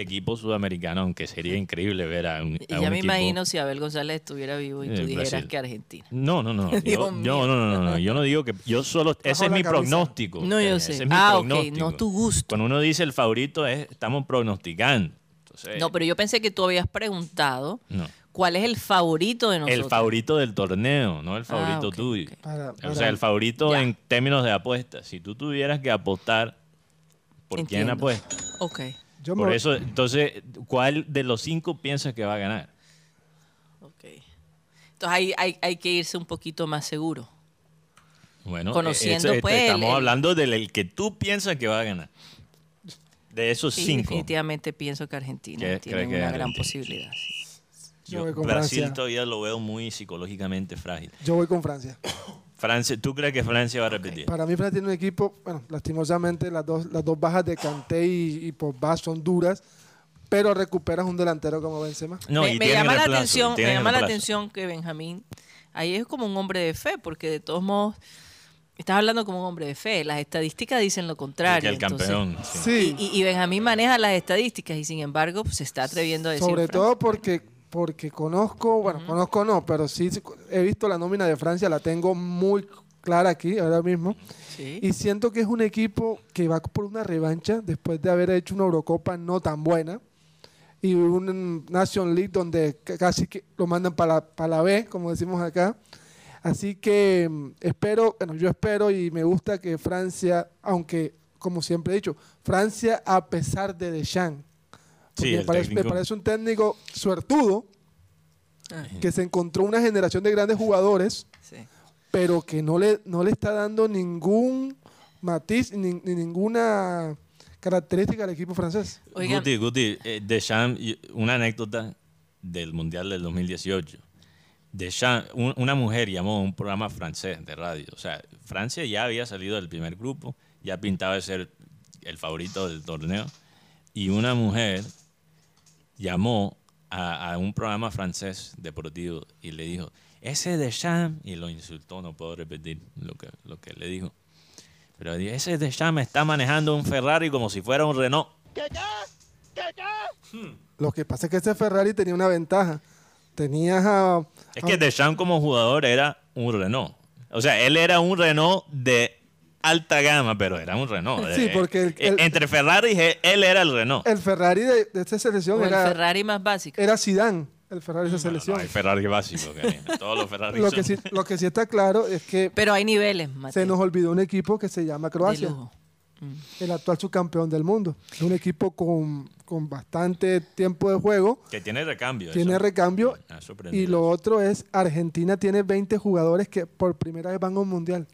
equipo sudamericano, aunque sería increíble ver a un, Y ya un me equipo- imagino si Abel González estuviera vivo y tú Eh, dijeras Brasil. que Argentina. No, no, no. Yo, no, no, no, no, Yo no digo que. Yo solo. Ese es mi camisa. pronóstico. No, yo Karina, sé. ese es mi Ah, ok, no tu gusto. Cuando uno dice el favorito, es estamos pronosticando. Entonces, No, pero yo pensé que tú habías preguntado no. cuál es el favorito de nosotros. El favorito del torneo, no el favorito ok, tuyo. Para- O sea, el favorito Ya. en términos de apuestas. Si tú tuvieras que apostar, ¿por quién Entiendo. apuesta? Ok, yo Por me- eso, entonces, ¿cuál de los cinco piensas que va a ganar? ok. Entonces hay, hay, hay que irse un poquito más seguro. Bueno, Conociendo, eh, eso- pues, estamos el- hablando del el que tú piensas que va a ganar. De esos Sí, cinco. definitivamente pienso que Argentina ¿Qué tiene que una gran Argentina? posibilidad. sí. Yo Yo, voy con Brasil Francia. todavía lo veo muy psicológicamente frágil. Yo voy con Francia. Francia, ¿Tú crees que Francia va a repetir? Para mí Francia tiene un equipo, bueno, lastimosamente las dos, las dos bajas de Kanté y, y Pogba son duras, pero recuperas un delantero como Benzema. No, me, y me tienen llama la atención, me llama la atención que Benjamín ahí es como un hombre de fe, porque de todos modos estás hablando como un hombre de fe. Las estadísticas dicen lo contrario. que el entonces- campeón. sí. Sí, Y, Benjamín maneja las estadísticas y sin embargo pues, se está atreviendo a decir. sobre Francia. todo porque porque conozco, bueno, conozco no, pero sí he visto la nómina de Francia, la tengo muy clara aquí ahora mismo. Sí. Y siento que es un equipo que va por una revancha después de haber hecho una Eurocopa no tan buena y un Nation League donde casi que lo mandan para la, para la B, como decimos acá. Así que mm, espero, bueno, yo espero y me gusta que Francia, aunque como siempre he dicho, Francia a pesar de Deschamps, porque Sí, me, parece, me técnico. parece un técnico suertudo Ah, que se encontró una generación de grandes jugadores sí. pero que no le, no le está dando ningún matiz ni, ni ninguna característica al equipo francés. Oigan, Guti, Guti, eh, Deschamps, una anécdota del Mundial del 2018. Deschamps, un- una mujer llamó a un programa francés de radio. O sea, Francia ya había salido del primer grupo, ya pintaba de ser el favorito del torneo. Y una mujer llamó a, a un programa francés deportivo y le dijo, ese Deschamps, y lo insultó, no puedo repetir lo que, lo que le dijo. Pero dijo, ese Deschamps está manejando un Ferrari como si fuera un Renault. Lo que pasa es que ese Ferrari tenía una ventaja. Tenías a... Es que Deschamps como jugador era un Renault. O sea, él era un Renault de alta gama, pero era un Renault. Sí, Eh, porque el- el- entre Ferrari y él, era el Renault. El Ferrari de, de esta selección o el era, Ferrari más básico. era Zidane, el Ferrari de esa selección. no, hay Ferrari básico. Todos los Ferrari lo, son- que sí, lo que sí está claro es que Pero hay niveles, Mateo, se nos olvidó un equipo que se llama de Croacia, lujo. el actual subcampeón del mundo. Es un equipo con, con bastante tiempo de juego, Que tiene recambio. tiene eso. recambio y lo otro es Argentina tiene 20 jugadores que por primera vez van a un mundial.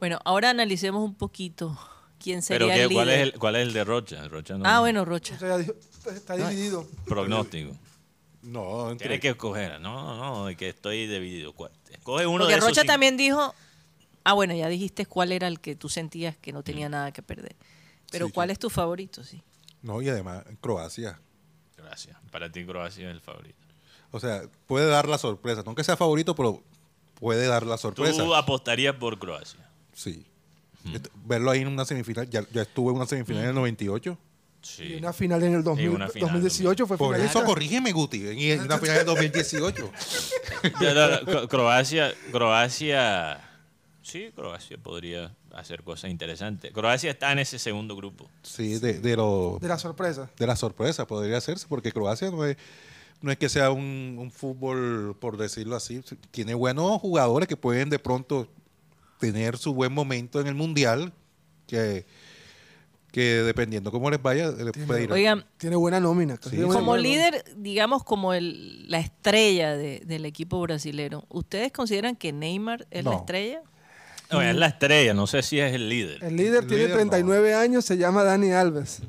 Bueno, ahora analicemos un poquito quién Pero sería ¿qué- el líder. ¿cuál, es el, ¿cuál es el de Rocha? Rocha no- Ah, bueno, Rocha. O sea, dijo- está dividido. Pronóstico. No, entre- Tiene que escoger. No, no, que estoy dividido. ¿Cuál? Escoge uno Porque de esos Rocha cinco. también dijo, ah, bueno, ya dijiste cuál era el que tú sentías que no tenía nada que perder. Pero Sí, ¿cuál es tu favorito? Sí. no, y además Croacia. Gracias. Para ti Croacia es el favorito. O sea, puede dar la sorpresa. No que sea favorito, pero puede dar la sorpresa. Tú apostarías por Croacia. Sí. Verlo ahí en una semifinal. Ya, ya estuve en una semifinal en el 98. Sí. Y una final en el 2000 una final 2018 fue Por finalista. eso corrígeme, Guti. Y en una final en el 2018. Ya, no, no, Cro- Croacia, Croacia, sí, Croacia podría hacer cosas interesantes. Croacia está en ese segundo grupo. Sí, de, de, lo- de la sorpresa. de la sorpresa podría hacerse, porque Croacia no es, no es que sea un, un fútbol, por decirlo así. Tiene buenos jugadores que pueden de pronto tener su buen momento en el Mundial, que, que dependiendo cómo les vaya, les puede ir. Oigan, Tiene buena nómina. Sí. Tiene buena como líder, digamos como el, la estrella de- del equipo brasilero, ¿ustedes consideran que Neymar es la No. estrella? No, es la estrella, no sé si es el líder. El líder El tiene líder, 39 años, se llama Dani Alves.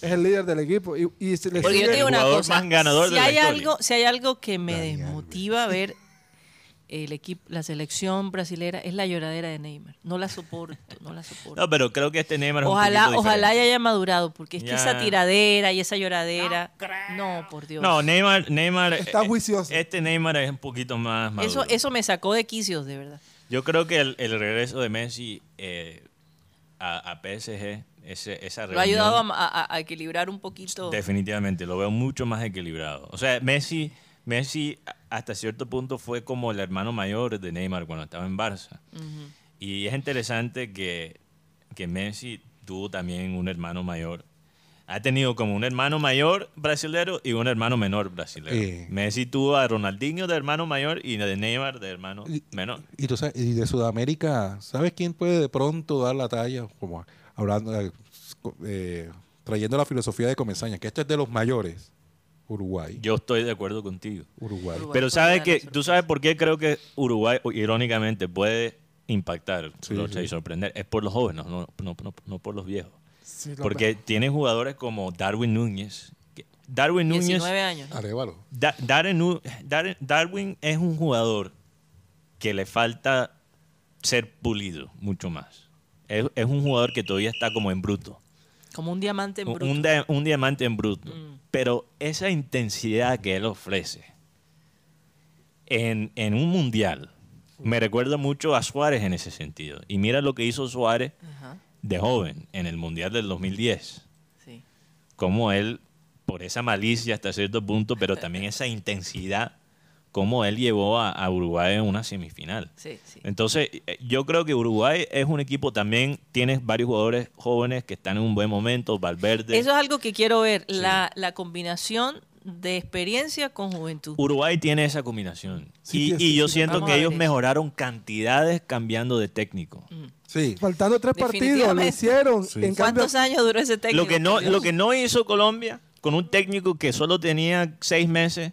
Es el líder del equipo. Y, y se le Porque yo te digo una cosa, más ganador si de la hay algo, si hay algo que me Dani desmotiva a ver el equipo, la selección brasilera es la lloradera de Neymar. No la soporto, no la soporto. No, pero creo que este Neymar es Ojalá, un poquito ojalá diferente. haya madurado, porque es que Ya. esa tiradera y esa lloradera, no, por Dios. No, Neymar, Neymar Está eh, juicioso. Este Neymar es un poquito más maduro. eso, eso me sacó de quicios, de verdad. Yo creo que el, el regreso de Messi eh, a, a PSG, ese, esa Lo ha ayudado reunión, a, a- a equilibrar un poquito. Definitivamente, lo veo mucho más equilibrado. O sea, Messi, Messi a- hasta cierto punto fue como el hermano mayor de Neymar cuando estaba en Barça. Y es interesante que, que Messi tuvo también un hermano mayor. Ha tenido como un hermano mayor brasilero y un hermano menor brasilero. Eh. Messi tuvo a Ronaldinho de hermano mayor y de Neymar de hermano Y- menor. Y, tú sabes, y de Sudamérica, ¿sabes quién puede de pronto dar la talla? Como hablando, eh, eh, trayendo la filosofía de Comesaña, que esto es de los mayores. Uruguay. Yo estoy de acuerdo contigo. Uruguay. Uruguay. Pero sabes que tú sabes por qué creo que Uruguay irónicamente puede impactar Sí, Rocha, sí. y sorprender es por los jóvenes, no, no, no, no por los viejos. Sí, lo Porque tiene jugadores como Darwin Núñez. Darwin Núñez 19 años. Arévalo. Da- Darren Nu- Darren- Darwin es un jugador que le falta ser pulido mucho más. Es, es un jugador que todavía está como en bruto. Como un diamante en bruto. un un diamante en bruto. Mm. Pero esa intensidad que él ofrece en, en un mundial me recuerda mucho a Suárez en ese sentido. Y mira lo que hizo Suárez Ajá, de joven en el mundial del 2010. sí. Como él, por esa malicia hasta cierto punto, pero también esa intensidad, como él llevó a, a Uruguay en una semifinal. Sí, sí. Entonces, eh, yo creo que Uruguay es un equipo también, tienes varios jugadores jóvenes que están en un buen momento, Valverde. Eso es algo que quiero ver, la, la combinación de experiencia con juventud. Uruguay tiene esa combinación. Sí, y, sí, y sí, yo sí. siento que ellos mejoraron cantidades cambiando de técnico. Sí. Faltando tres partidos, lo hicieron. Sí. En cambio, ¿Cuántos años duró ese técnico? Lo que, no, lo que no hizo Colombia con un técnico que solo tenía seis meses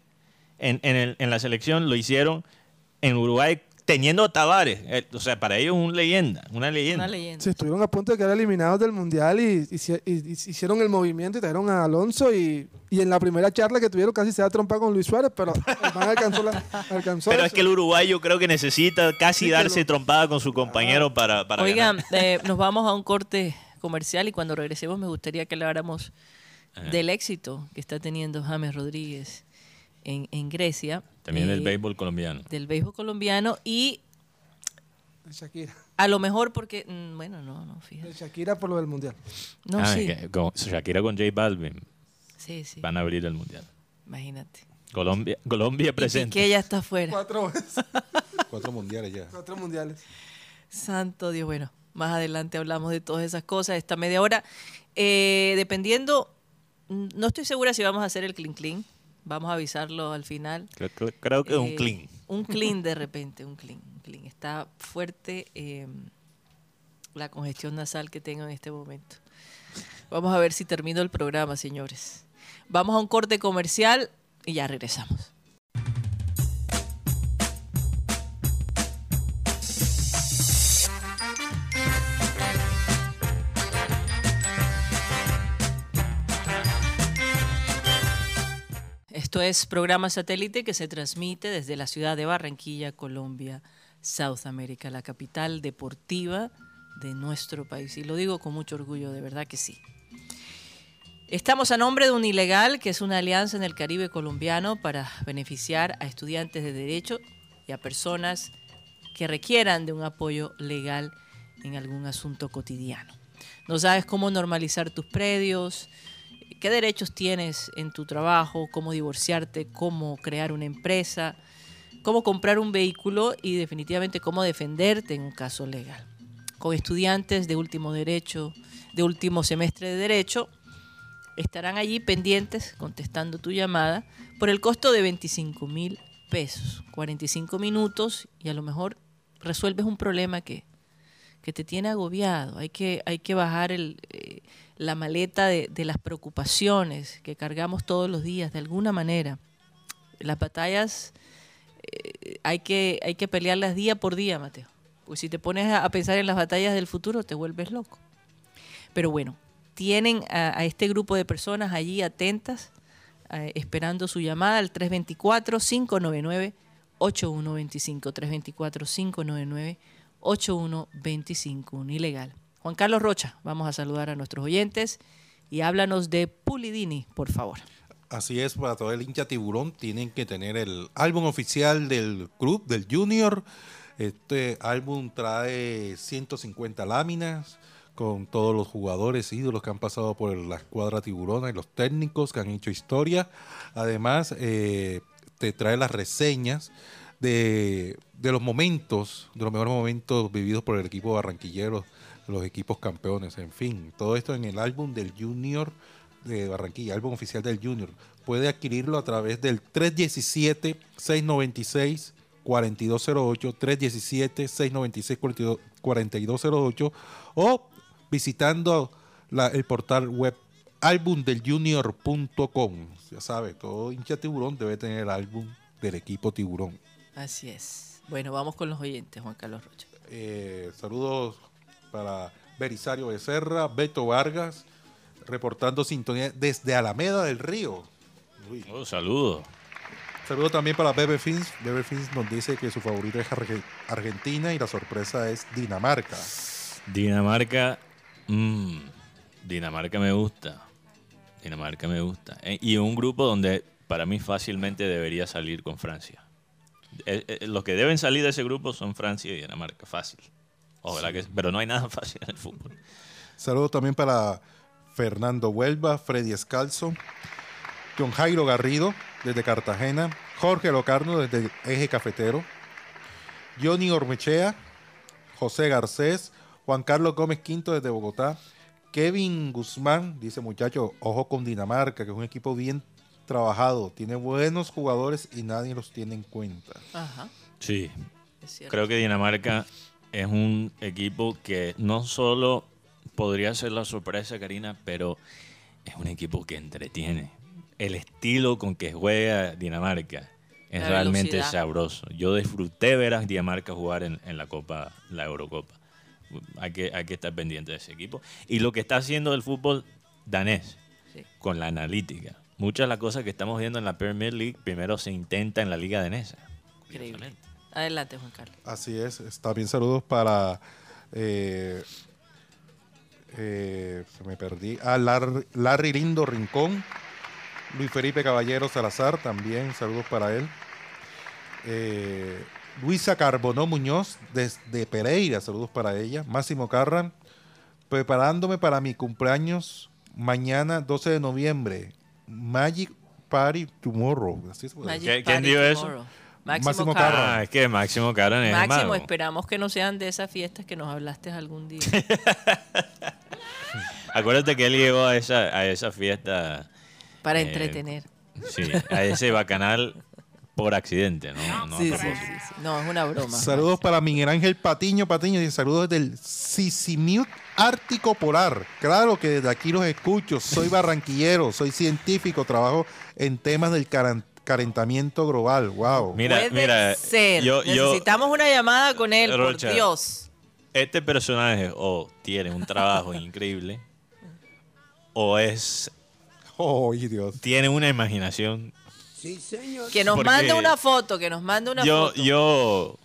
en, en, el- en la selección, lo hicieron en Uruguay teniendo a Tavares. Eh, O sea, para ellos un leyenda, una leyenda. Una leyenda. se estuvieron a punto de quedar eliminados del Mundial y, y- y hicieron el movimiento y trajeron a Alonso y, y en la primera charla que tuvieron casi se da trompa con Luis Suárez, pero el man alcanzó, la, alcanzó Pero es que el uruguayo creo que necesita casi Sí, darse lo- trompada con su compañero para, para Oigan, ganar. eh, nos vamos a un corte comercial y cuando regresemos me gustaría que habláramos del éxito que está teniendo James Rodríguez en, en Grecia. También del eh, béisbol colombiano. Del béisbol colombiano y De Shakira. a lo mejor porque, mm, bueno, no, no, De fíjate. Shakira por lo del Mundial. No, Ah, sí. con Shakira con J Balvin Sí, sí. van a abrir el mundial. Imagínate. Colombia, Colombia Y presente. que ya está afuera. Cuatro veces, Cuatro mundiales ya. cuatro mundiales. Santo Dios, bueno, más adelante hablamos de todas esas cosas, esta media hora. Eh, dependiendo, no estoy segura si vamos a hacer el clean clean, vamos a avisarlo al final. Creo, creo- creo que es un Eh, clean. Un clean de repente, un clean, un clean. Está fuerte eh, la congestión nasal que tengo en este momento. Vamos a ver si termino el programa, señores. Vamos a un corte comercial y ya regresamos. Esto es programa satélite que se transmite desde la ciudad de Barranquilla, Colombia, South America, la capital deportiva de nuestro país. Y lo digo con mucho orgullo, de verdad que sí. Estamos a nombre de Unilegal, que es una alianza en el Caribe colombiano para beneficiar a estudiantes de derecho y a personas que requieran de un apoyo legal en algún asunto cotidiano. No sabes cómo normalizar tus predios, qué derechos tienes en tu trabajo, cómo divorciarte, cómo crear una empresa, cómo comprar un vehículo y definitivamente cómo defenderte en un caso legal. Con estudiantes de último derecho, de último semestre de derecho, estarán allí pendientes contestando tu llamada por el costo de 25 mil pesos, 45 minutos y a lo mejor resuelves un problema que, que te tiene agobiado. Hay que, hay que bajar el, eh, la maleta de, de las preocupaciones que cargamos todos los días de alguna manera. Las batallas eh, hay, que, hay que pelearlas día por día, Mateo. Pues si te pones a, pensar en las batallas del futuro, te vuelves loco. Pero bueno, tienen a, a este grupo de personas allí atentas, eh, esperando su llamada al 324-599-8125. 324-599-8125, un ilegal. Juan Carlos Rocha, vamos a saludar a nuestros oyentes y háblanos de Pulidini, por favor. Así es, para todo el hincha tiburón tienen que tener el álbum oficial del club, del Junior. Este álbum trae 150 láminas con todos los jugadores ídolos que han pasado por la escuadra tiburona y los técnicos que han hecho historia. Además, eh, te trae las reseñas de, de los momentos, de los mejores momentos vividos por el equipo barranquillero, los equipos campeones, en fin. Todo esto en el álbum del Junior de Barranquilla, álbum oficial del Junior. Puede adquirirlo a través del 317-696. 4208 317 696 4208 o visitando la- el portal web albumdeljunior.com. Ya sabe, todo hincha tiburón debe tener el álbum del equipo tiburón. Así es. Bueno, vamos con los oyentes, Juan Carlos Rocha. Eh, saludos para Belisario Becerra, Beto Vargas, reportando sintonía desde Alameda del Río. Uy, Oh, saludos. Saludos también para Bebe Fins. Bebe Fins nos dice que su favorito es Arge- Argentina y la sorpresa es Dinamarca. Dinamarca. mm, Dinamarca me gusta. Dinamarca me gusta. Eh, y un grupo donde para mí fácilmente debería salir con Francia. Eh, eh, los que deben salir de ese grupo son Francia y Dinamarca. Fácil. Que, pero no hay nada fácil en el fútbol. Saludos también para Fernando Huelva, Freddy Escalzo, John Jairo Garrido desde Cartagena, Jorge Locarno desde Eje Cafetero, Johnny Ormechea, José Garcés, Juan Carlos Gómez Quinto desde Bogotá, Kevin Guzmán, dice muchacho, ojo con Dinamarca, que es un equipo bien trabajado, tiene buenos jugadores y nadie los tiene en cuenta. Ajá, Sí, es cierto. Creo que Dinamarca es un equipo que no solo podría ser la sorpresa, Karina, pero es un equipo que entretiene. El estilo con que juega Dinamarca es La realmente velocidad. sabroso. Yo disfruté ver a Dinamarca jugar en, en la Copa, la Eurocopa. Hay que, hay que estar pendiente de ese equipo. Y lo que está haciendo el fútbol danés Sí. con la analítica. Muchas de las cosas que estamos viendo en la Premier League primero se intenta en la Liga danesa. Increíble. Adelante, Juan Carlos. Así es. También saludos para. eh, eh, se me perdí. Ah, Lar- Larry Lindo Rincón. Luis Felipe Caballero Salazar, también saludos para él. Eh, Luisa Carbonó Muñoz, desde Pereira, saludos para ella. Máximo Carran, preparándome para mi cumpleaños mañana 12 de noviembre. Magic Party Tomorrow. Así se puede Magic decir. ¿Qué- quién Party dio eso? Máximo, Máximo. Ah, es que Máximo Caran es el Máximo, mago. esperamos que no sean de esas fiestas que nos hablaste algún día. Acuérdate que él llegó a esa, a esa fiesta, Para Eh, entretener. sí, a ese bacanal por accidente, ¿no? No a sí, sí, propósito. sí, sí. No, es una broma. Saludos para Miguel Ángel Patiño Patiño. Dice saludos desde el Sisimiut Ártico Polar. Claro que desde aquí los escucho. Soy barranquillero, soy científico, trabajo en temas del caran- calentamiento global. Wow. Mira, Puede mira, ser. yo, yo, Necesitamos una llamada con él, Rocha. por Dios. este personaje o tiene un trabajo increíble o es, Oh, Dios. tiene una imaginación. Que nos Porque mande una foto, que nos mande una Yo, foto. yo,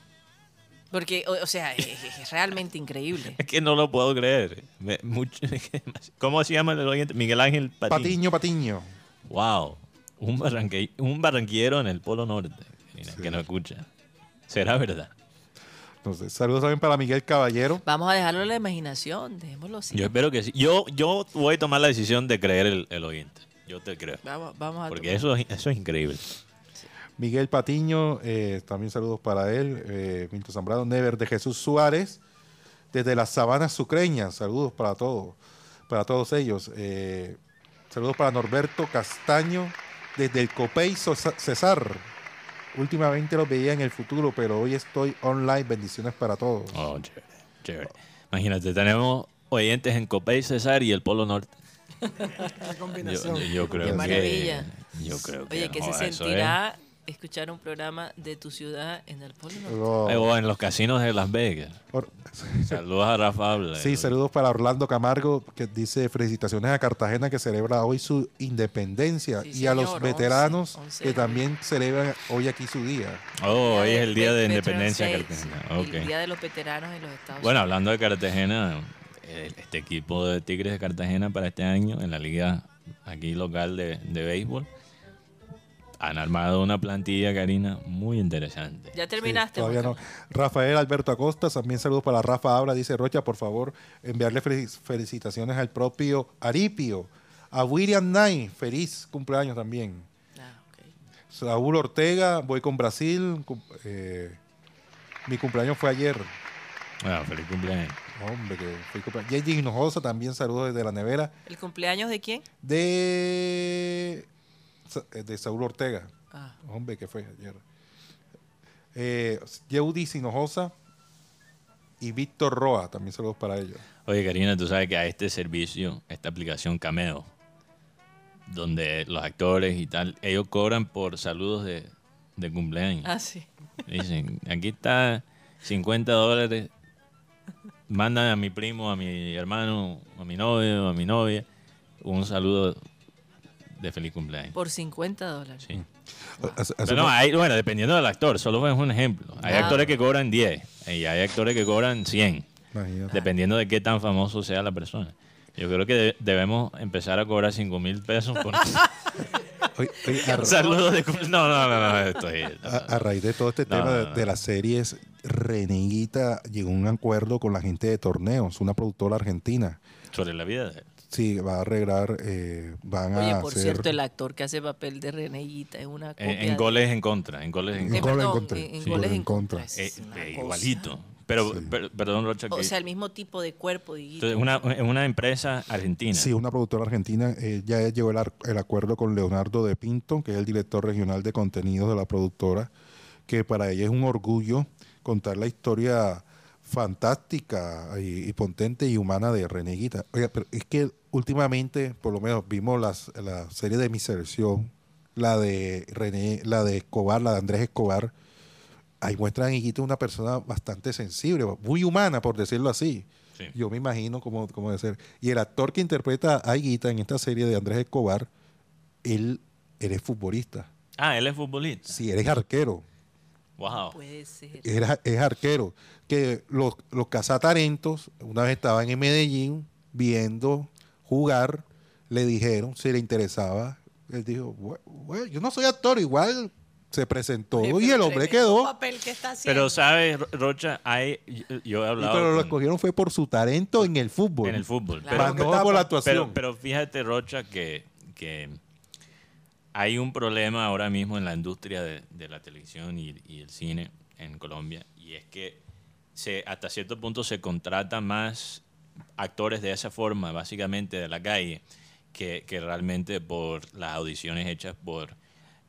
Porque, o, o sea, es, es realmente increíble. es que no lo puedo creer. Me- mucho- ¿Cómo se llama el oyente? Miguel Ángel Patiño. Patiño Patiño. Wow, un, barranque- un barranquillero en el Polo Norte, mira, que no escucha. ¿Será verdad? Entonces, saludos también para Miguel Caballero. Vamos a dejarlo a la imaginación, dejémoslo así. Yo espero que sí. Yo, yo voy a tomar la decisión de creer el, el oyente. Yo te creo. Vamos, vamos a Porque tomar. eso, es- eso es increíble. Miguel Patiño, eh, también saludos para él. Eh, Milton Zambrano, Never de Jesús Suárez, desde las sabanas sucreñas. Saludos para todos, para todos ellos. Eh, saludos para Norberto Castaño, desde el Copey Cesar. Últimamente los veía en el futuro, pero hoy estoy online. Bendiciones para todos. Oh, chévere, chévere. Imagínate, tenemos oyentes en Copey, Cesar y el Polo Norte. La Yo, combinación. yo creo Qué que... maravilla. Yo creo que... Oye, ¿qué se es- sentirá escuchar un programa de tu ciudad en el Polo Norte? Oh. Eh, O en los casinos de Las Vegas. Or- Saludos a Rafa. Sí, saludos para Orlando Camargo, que dice felicitaciones a Cartagena que celebra hoy su independencia Sí, y a los veteranos 11, 11 que también celebran hoy aquí su día. Oh, hoy es el día de independencia de Cartagena. El día de los veteranos en los Estados Bueno, hablando de Cartagena, eh, este equipo de Tigres de Cartagena para este año en la liga aquí local de, de béisbol han armado una plantilla, Karina, muy interesante. Ya terminaste. Todavía Juan no. Rafael Alberto Acosta, también saludos para Rafa Abra, dice Rocha, por favor, enviarle felici- felicitaciones al propio Aripio. A William Knight, feliz cumpleaños también. Ah, ok. Saúl Ortega, voy con Brasil. eh, mi cumpleaños fue ayer. Bueno, feliz cumpleaños. Hombre, que fue cumpleaños. Yeji Hinojosa, también saludos desde la nevera. ¿El cumpleaños de quién? De, de Saúl Ortega. Ah, Hombre, que fue ayer. Eh, Yeudi Sinojosa y Víctor Roa, también saludos para ellos. Oye, Karina, tú sabes que a este servicio, esta aplicación Cameo, donde los actores y tal, ellos cobran por saludos de, de cumpleaños. ah, sí. Dicen, aquí está 50 dólares. Mandan a mi primo, a mi hermano, a mi novio, a mi novia, un saludo de feliz cumpleaños. Por 50 dólares. Sí. Hace Pero no, hay, bueno, dependiendo del actor, solo es un ejemplo. Hay Ah. actores que cobran 10 y hay actores que cobran 100, imagínate. dependiendo de qué tan famoso sea la persona. Yo creo que de- debemos empezar a cobrar 5 mil pesos por Oye, oye, a, saludos de No, no, no, no, estoy... a- a raíz de todo este No, tema no, de, no. de las series, Reneguita llegó a un acuerdo con la gente de torneos, una productora argentina. Sobre la vida de él. Sí, va a arreglar, eh, van Oye, a por hacer... cierto, el actor que hace papel de Reneguita es una copia En, en de- goles en contra, en goles en En Eh, contra. goles en contra. en- en Sí. goles En contra. contra. Eh, Es eh, igualito. Pero, Sí. per- perdón, Rocha, O sea, el mismo tipo de cuerpo, entonces, una, es una empresa argentina. Sí, una productora argentina eh, ya llegó el, ar- el acuerdo con Leonardo de Pinto, que es el director regional de contenidos de la productora, que para ella es un orgullo contar la historia fantástica y, y potente y humana de Reneguita. Oiga, pero es que últimamente, por lo menos, vimos las, la serie de Mi Selección, la de René, la de Escobar, la de Andrés Escobar. Ahí muestran a una persona bastante sensible, muy humana, por decirlo así. Sí. Yo me imagino cómo, cómo debe ser. Y el actor que interpreta a Higuita en esta serie de Andrés Escobar, él, él es futbolista. Ah, él es futbolista. Sí, él es arquero. Wow. Puede ser. Era- es arquero. Que los, los cazatalentos, una vez estaban en Medellín viendo jugar, le dijeron si le interesaba. Él dijo, "Bue- bueno, yo no soy actor, igual se presentó Oye, y pero el hombre quedó. papel que está haciendo. Pero, ¿sabes, Ro- Rocha? Hay, yo, he Y hablado pero lo con- escogieron fue por su talento en el fútbol. en el fútbol. Claro. Pero, no por la actuación. pero, pero fíjate, Rocha, que, que hay un problema ahora mismo en la industria de, la televisión y, el cine en Colombia, y es que se, hasta cierto punto se contratan más actores de esa forma, básicamente de la calle, que, que realmente por las audiciones hechas por,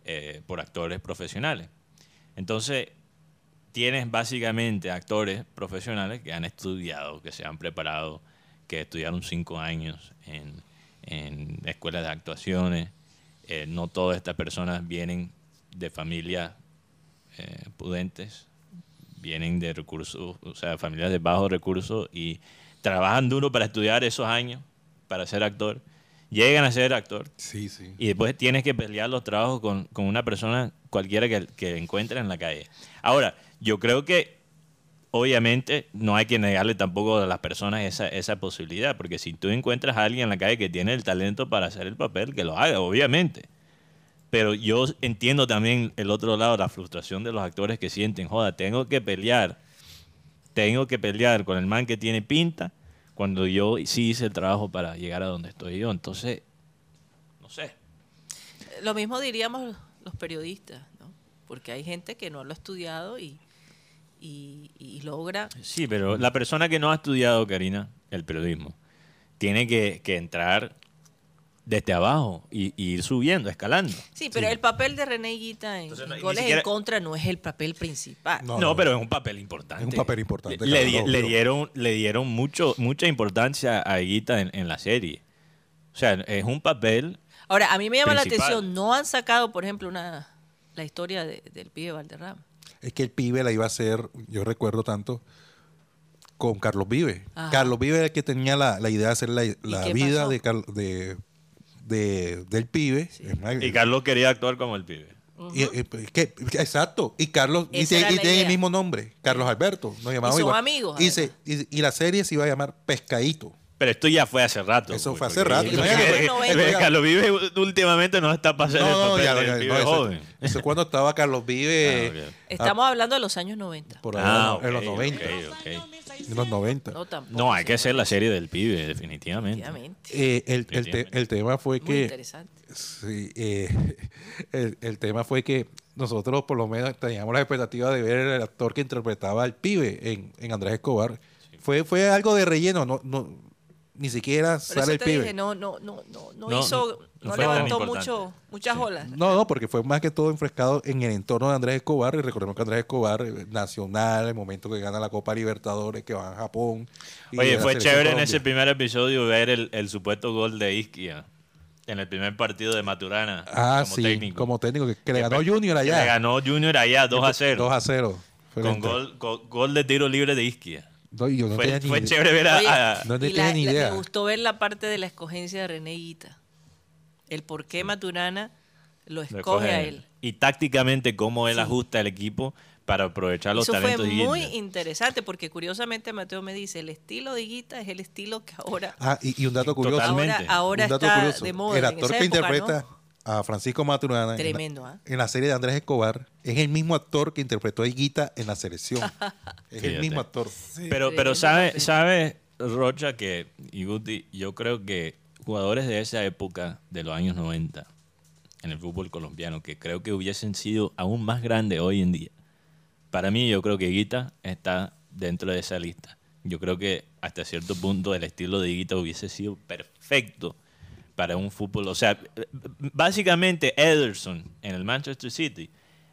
eh, por actores profesionales. Entonces, tienes básicamente actores profesionales que han estudiado, que se han preparado, que estudiaron cinco años en, en escuelas de actuaciones. Eh, no todas estas personas vienen de familias eh, pudentes, vienen de recursos, o sea, familias de bajos recursos y trabajan duro para estudiar esos años, para ser actor. Llegan a ser actor, Sí, sí. y después tienes que pelear los trabajos con, con una persona cualquiera que, que encuentres en la calle. Ahora, yo creo que obviamente no hay que negarle tampoco a las personas esa, esa posibilidad, porque si tú encuentras a alguien en la calle que tiene el talento para hacer el papel, que lo haga, obviamente. Pero yo entiendo también el otro lado, la frustración de los actores que sienten, joda, tengo que pelear, tengo que pelear con el man que tiene pinta, cuando yo sí hice el trabajo para llegar a donde estoy yo. Entonces, no sé. Lo mismo diríamos los periodistas, ¿no? Porque hay gente que no lo ha estudiado y, y, y logra. Sí, pero la persona que no ha estudiado, Karina, el periodismo, tiene que, que entrar desde abajo y, y ir subiendo, escalando. Sí, pero el papel de René Guita en, Entonces, no- en ni Goles siquiera- en Contra no es el papel principal. No, No, no. pero es un papel importante. Es un papel importante, Le, claro, di- no, le pero- dieron, le dieron mucho, mucha importancia a Guita en, en la serie. O sea, es un papel. Ahora, a mí me llama la atención, no han sacado, por ejemplo, una la historia de- del pibe Valderrama. Es que el pibe la iba a hacer, yo recuerdo tanto, con Carlos Vive. Ajá. Carlos Vive era el que tenía la, la idea de hacer la, la vida pasó? de, Car- de, de- del pibe. Más, Y Carlos quería actuar como el pibe. y- y- es que- exacto. Y Carlos, y, tiene- y el mismo nombre, Carlos Alberto. Nos llamamos son igual. amigos, Y, se- y- y la serie se iba a llamar Pescadito. Pero esto ya fue hace rato. Eso pues, fue hace rato. Carlos Vive últimamente no está para hacer el papel ya, del ya, pibe no, eso, joven. eso es cuando estaba Carlos Vive Ah, ok. Estamos hablando de los años 90. por ahí Ah, en los ok, 90. ok, ok. En los 90. No, tampoco. No, hay que hacer la serie del pibe, definitivamente. Eh, el, el te- Definitivamente. el tema fue Muy que interesante. Sí, eh, el, el tema fue que nosotros por lo menos teníamos la expectativa de ver el actor que interpretaba al pibe en, en Andrés Escobar. Fue, fue algo de relleno, no, no, ni siquiera Por sale eso el te pibe. dije, no, no, no, no, no No, hizo, no levantó importante. mucho, muchas olas. No, no, porque fue más que todo enfrescado en el entorno de Andrés Escobar. Y recordemos que Andrés Escobar, eh, nacional, el momento que gana la Copa Libertadores, que va a Japón. Oye, fue chévere en ese primer episodio ver el, el supuesto gol de Isquia en el primer partido de Maturana Ah, como sí, técnico. como técnico, que, que le ganó Junior que allá. Le ganó Junior allá 2 a 0. 2 a 0. Fue con gol, con gol de tiro libre de Isquia. No, y yo no fue tenía ni fue idea. chévere ver a, Oye, a- No y tenía ni la- idea. Me gustó ver la parte de la escogencia de René Guita. el por qué Maturana lo Lo escoge a él. Y tácticamente cómo él ajusta el equipo para aprovechar los Eso fue talentos de Higuita. muy interesante porque curiosamente Mateo me dice, el estilo de Higuita es el estilo que ahora, Ah, y, y un dato curioso. Totalmente. ahora, ahora un dato está curioso. de moda. El en actor esa que época, interpreta ¿no? A Francisco Maturana en la- Tremendo, ¿ah? en, la serie de Andrés Escobar es el mismo actor que interpretó a Higuita en la selección. es Fíjate. el mismo actor. Pero, pero Tremendo sabe, papel. sabe, Rocha, que, y Guti, yo creo que jugadores de esa época, de los años 90, en el fútbol colombiano, que creo que hubiesen sido aún más grandes hoy en día. Para mí, yo creo que Higuita está dentro de esa lista. Yo creo que hasta cierto punto el estilo de Higuita hubiese sido perfecto para un fútbol. O sea, básicamente Ederson en el Manchester City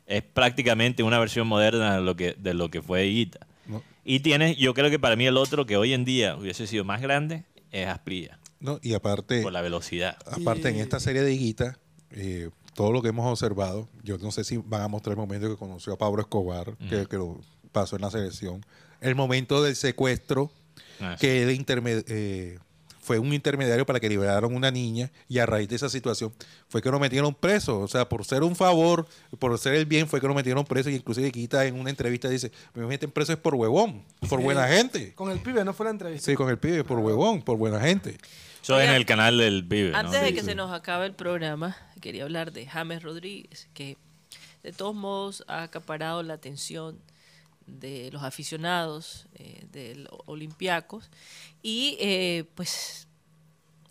es prácticamente una versión moderna de lo que, de lo que fue Higuita. No. Y tienes, yo creo que para mí el otro que hoy en día hubiese sido más grande es Asprilla, ¿no? Y aparte, por la velocidad. aparte en esta serie de Higuita, eh, todo lo que hemos observado, yo no sé si van a mostrar el momento que conoció a Pablo Escobar, que, que lo pasó en la selección, el momento del secuestro, Ah, sí. que él interme- eh, fue un intermediario para que liberaran una niña y a raíz de esa situación fue que lo metieron preso. O sea, por ser un favor, por hacer el bien, fue que lo metieron preso y inclusive Quita en una entrevista dice, me meten preso es por huevón, por buena gente. Con el pibe, no fue la entrevista. Sí, con el pibe, por huevón, por buena gente. Eso en el canal del pibe, ¿no? Antes de Sí, que sí. se nos acabe el programa, quería hablar de James Rodríguez, que de todos modos ha acaparado la atención de los aficionados eh, del Olympiacos y eh, pues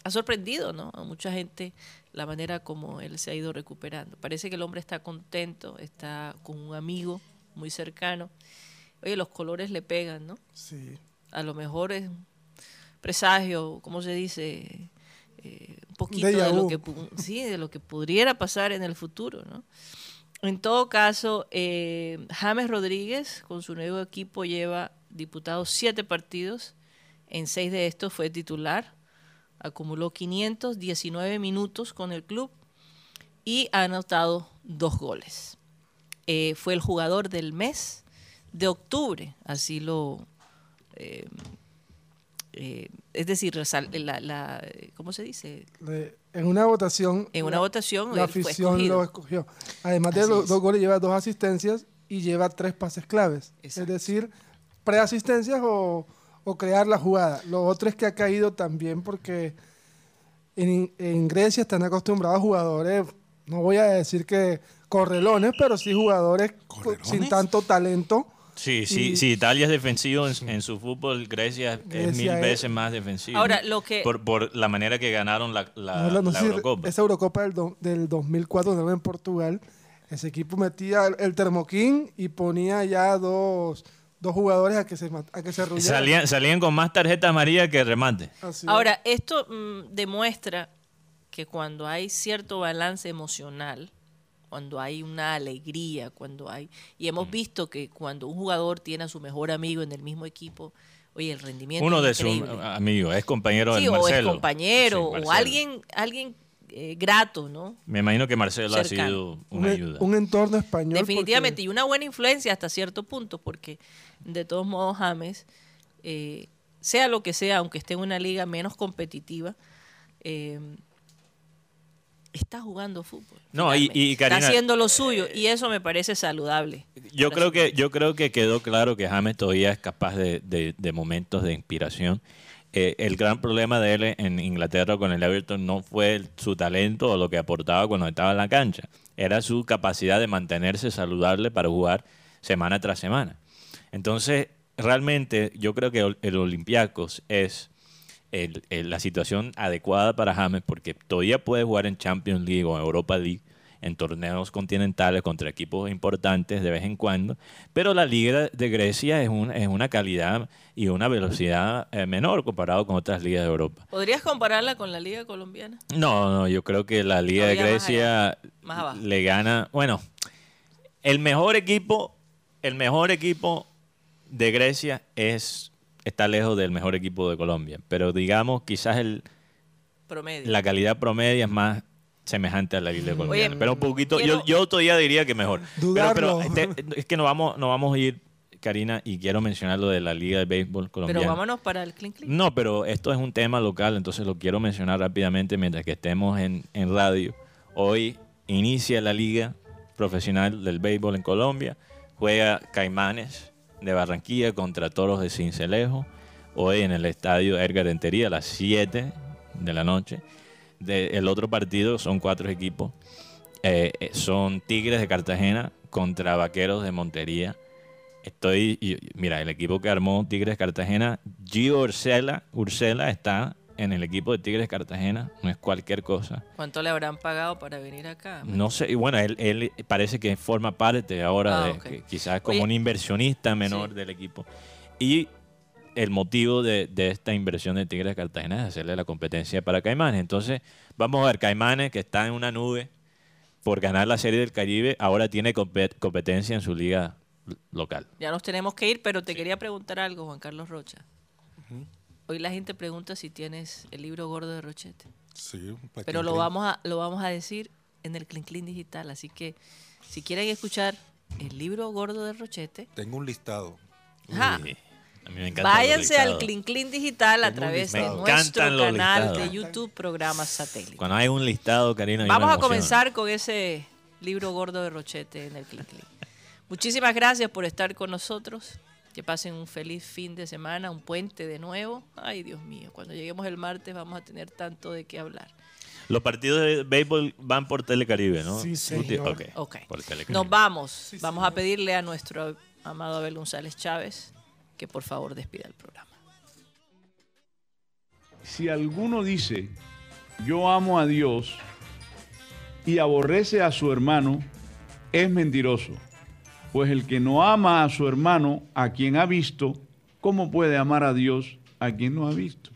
ha sorprendido ¿no? a mucha gente la manera como él se ha ido recuperando. Parece que el hombre está contento, está con un amigo muy cercano. Oye, los colores le pegan, ¿no? Sí. a lo mejor es presagio, ¿cómo se dice? Eh, un poquito de lo que sí, de lo que pudiera pasar en el futuro, ¿no? En todo caso, eh, James Rodríguez con su nuevo equipo lleva diputados siete partidos, en seis de estos fue titular, acumuló 519 minutos con el club y ha anotado dos goles. Eh, fue el jugador del mes de octubre, así lo, eh, eh, es decir, resal- la, la- ¿cómo se dice? En una votación. En una la- votación La afición lo escogió. Además de Así los es. dos goles, lleva dos asistencias y lleva tres pases claves. Exacto. Es decir, preasistencias o, o crear la jugada. Lo otro es que ha caído también porque en, en Grecia están acostumbrados jugadores, no voy a decir que correlones, pero sí jugadores sin tanto talento. Sí, sí, Y- si Italia es defensivo en, en su fútbol, Grecia, es mil es- veces más defensivo. Ahora, lo que- Por, por la manera que ganaron la, la, No, no, no la sé si Eurocopa. esa Eurocopa del, do- del 2004 donde en Portugal, ese equipo metía el, el termoquín y ponía ya dos, dos jugadores a que se, a que se arrullaran. Salían, salían con más tarjetas amarillas que remate. Así es. Ahora, esto mm, demuestra que cuando hay cierto balance emocional, cuando hay una alegría, cuando hay... Y Mm. hemos visto que cuando un jugador tiene a su mejor amigo en el mismo equipo, oye, el rendimiento Uno es de sus amigos, es compañero Sí, de o Marcelo. es compañero, Sí, o Marcelo. alguien, alguien eh, grato, ¿no? Me imagino que Marcelo ha sido un, una ayuda. un entorno español. Definitivamente, porque- y una buena influencia hasta cierto punto, porque de todos modos James, eh, sea lo que sea, aunque esté en una liga menos competitiva, eh, está jugando fútbol. No, y- y, Karina- está haciendo lo suyo, y eso me parece saludable. Yo creo que yo creo que quedó claro que James todavía es capaz de, de- de momentos de inspiración. Eh, el gran problema de él en Inglaterra con el Everton no fue el- su talento o lo que aportaba cuando estaba en la cancha, era su capacidad de mantenerse saludable para jugar semana tras semana. Entonces, realmente yo creo que el Olympiacos es el- el- la situación adecuada para James porque todavía puede jugar en Champions League o Europa League en torneos continentales contra equipos importantes de vez en cuando, pero la liga de Grecia es, un- es una calidad y una velocidad eh, menor comparado con otras ligas de Europa. ¿Podrías compararla con la liga colombiana? No, no, yo creo que la liga de más Grecia allá, más abajo. le gana, bueno, el mejor equipo, el mejor equipo de Grecia es está lejos del mejor equipo de Colombia, pero digamos quizás el Promedio. la calidad promedia es más semejante a la liga colombiana. Oye, pero un poquito, quiero- yo, yo todavía diría que mejor. Pero, pero este, es que no vamos, no vamos a ir Karina, y quiero mencionar lo de la Liga de Béisbol colombiana. Pero vámonos para el clink clink. No, pero esto es un tema local, entonces lo quiero mencionar rápidamente mientras que estemos en, en radio. Hoy inicia la Liga Profesional del Béisbol en Colombia. Juega Caimanes de Barranquilla contra Toros de Cincelejo. Hoy en el estadio Edgar Rentería a las 7 de la noche. De- el otro partido son cuatro equipos. Eh, eh, son Tigres de Cartagena contra Vaqueros de Montería. Estoy, mira, el equipo que armó Tigres Cartagena, Gio Ursela, Ursela está en el equipo de Tigres Cartagena, no es cualquier cosa. ¿Cuánto le habrán pagado para venir acá? No sé, y bueno, él, él parece que forma parte ahora Ah, de, quizás como Oye, un inversionista menor sí. del equipo. Y el motivo de, de esta inversión de Tigres Cartagena es hacerle la competencia para Caimanes. Entonces, vamos a ver, Caimanes, que está en una nube por ganar la Serie del Caribe, ahora tiene compet- competencia en su liga local. Ya nos tenemos que ir, pero te quería preguntar algo, Juan Carlos Rocha. Hoy la gente pregunta si tienes el libro gordo de Rochete. Sí, pa' Pero lo vamos a lo vamos a decir en el Clean Clean Digital, así que si quieren escuchar el libro gordo de Rochete, Tengo un listado. ajá, a mí me váyanse al. Clean Clean Digital a Tengo través de nuestro canal de. YouTube Programas Satélite. Cuando hay un listado, Karina, Vamos a comenzar con ese libro gordo de Rochete en el Clean Clean. Muchísimas gracias por estar con nosotros. Que pasen un feliz fin de semana, un puente de nuevo. Ay, Dios mío, cuando lleguemos el martes vamos a tener tanto de qué hablar. Los partidos de béisbol van por Telecaribe, ¿no? Sí, Guti- señor. Ok, Ok. por Telecaribe. Nos vamos. Vamos a pedirle a nuestro amado Abel González Chávez que por favor despida el programa. Si alguno dice, yo amo a Dios y aborrece a su hermano, es mentiroso. Pues el que no ama a su hermano, a quien ha visto, ¿cómo puede amar a Dios a quien no ha visto?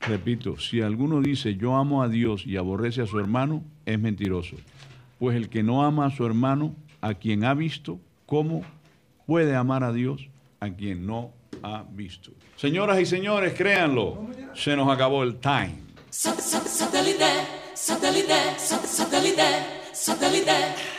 Repito, si alguno dice, yo amo a Dios y aborrece a su hermano, es mentiroso. Pues el que no ama a su hermano, a quien ha visto, ¿cómo puede amar a Dios a quien no ha visto? Señoras y señores, créanlo, se nos acabó el time. Satellite, satellite, satellite, satellite.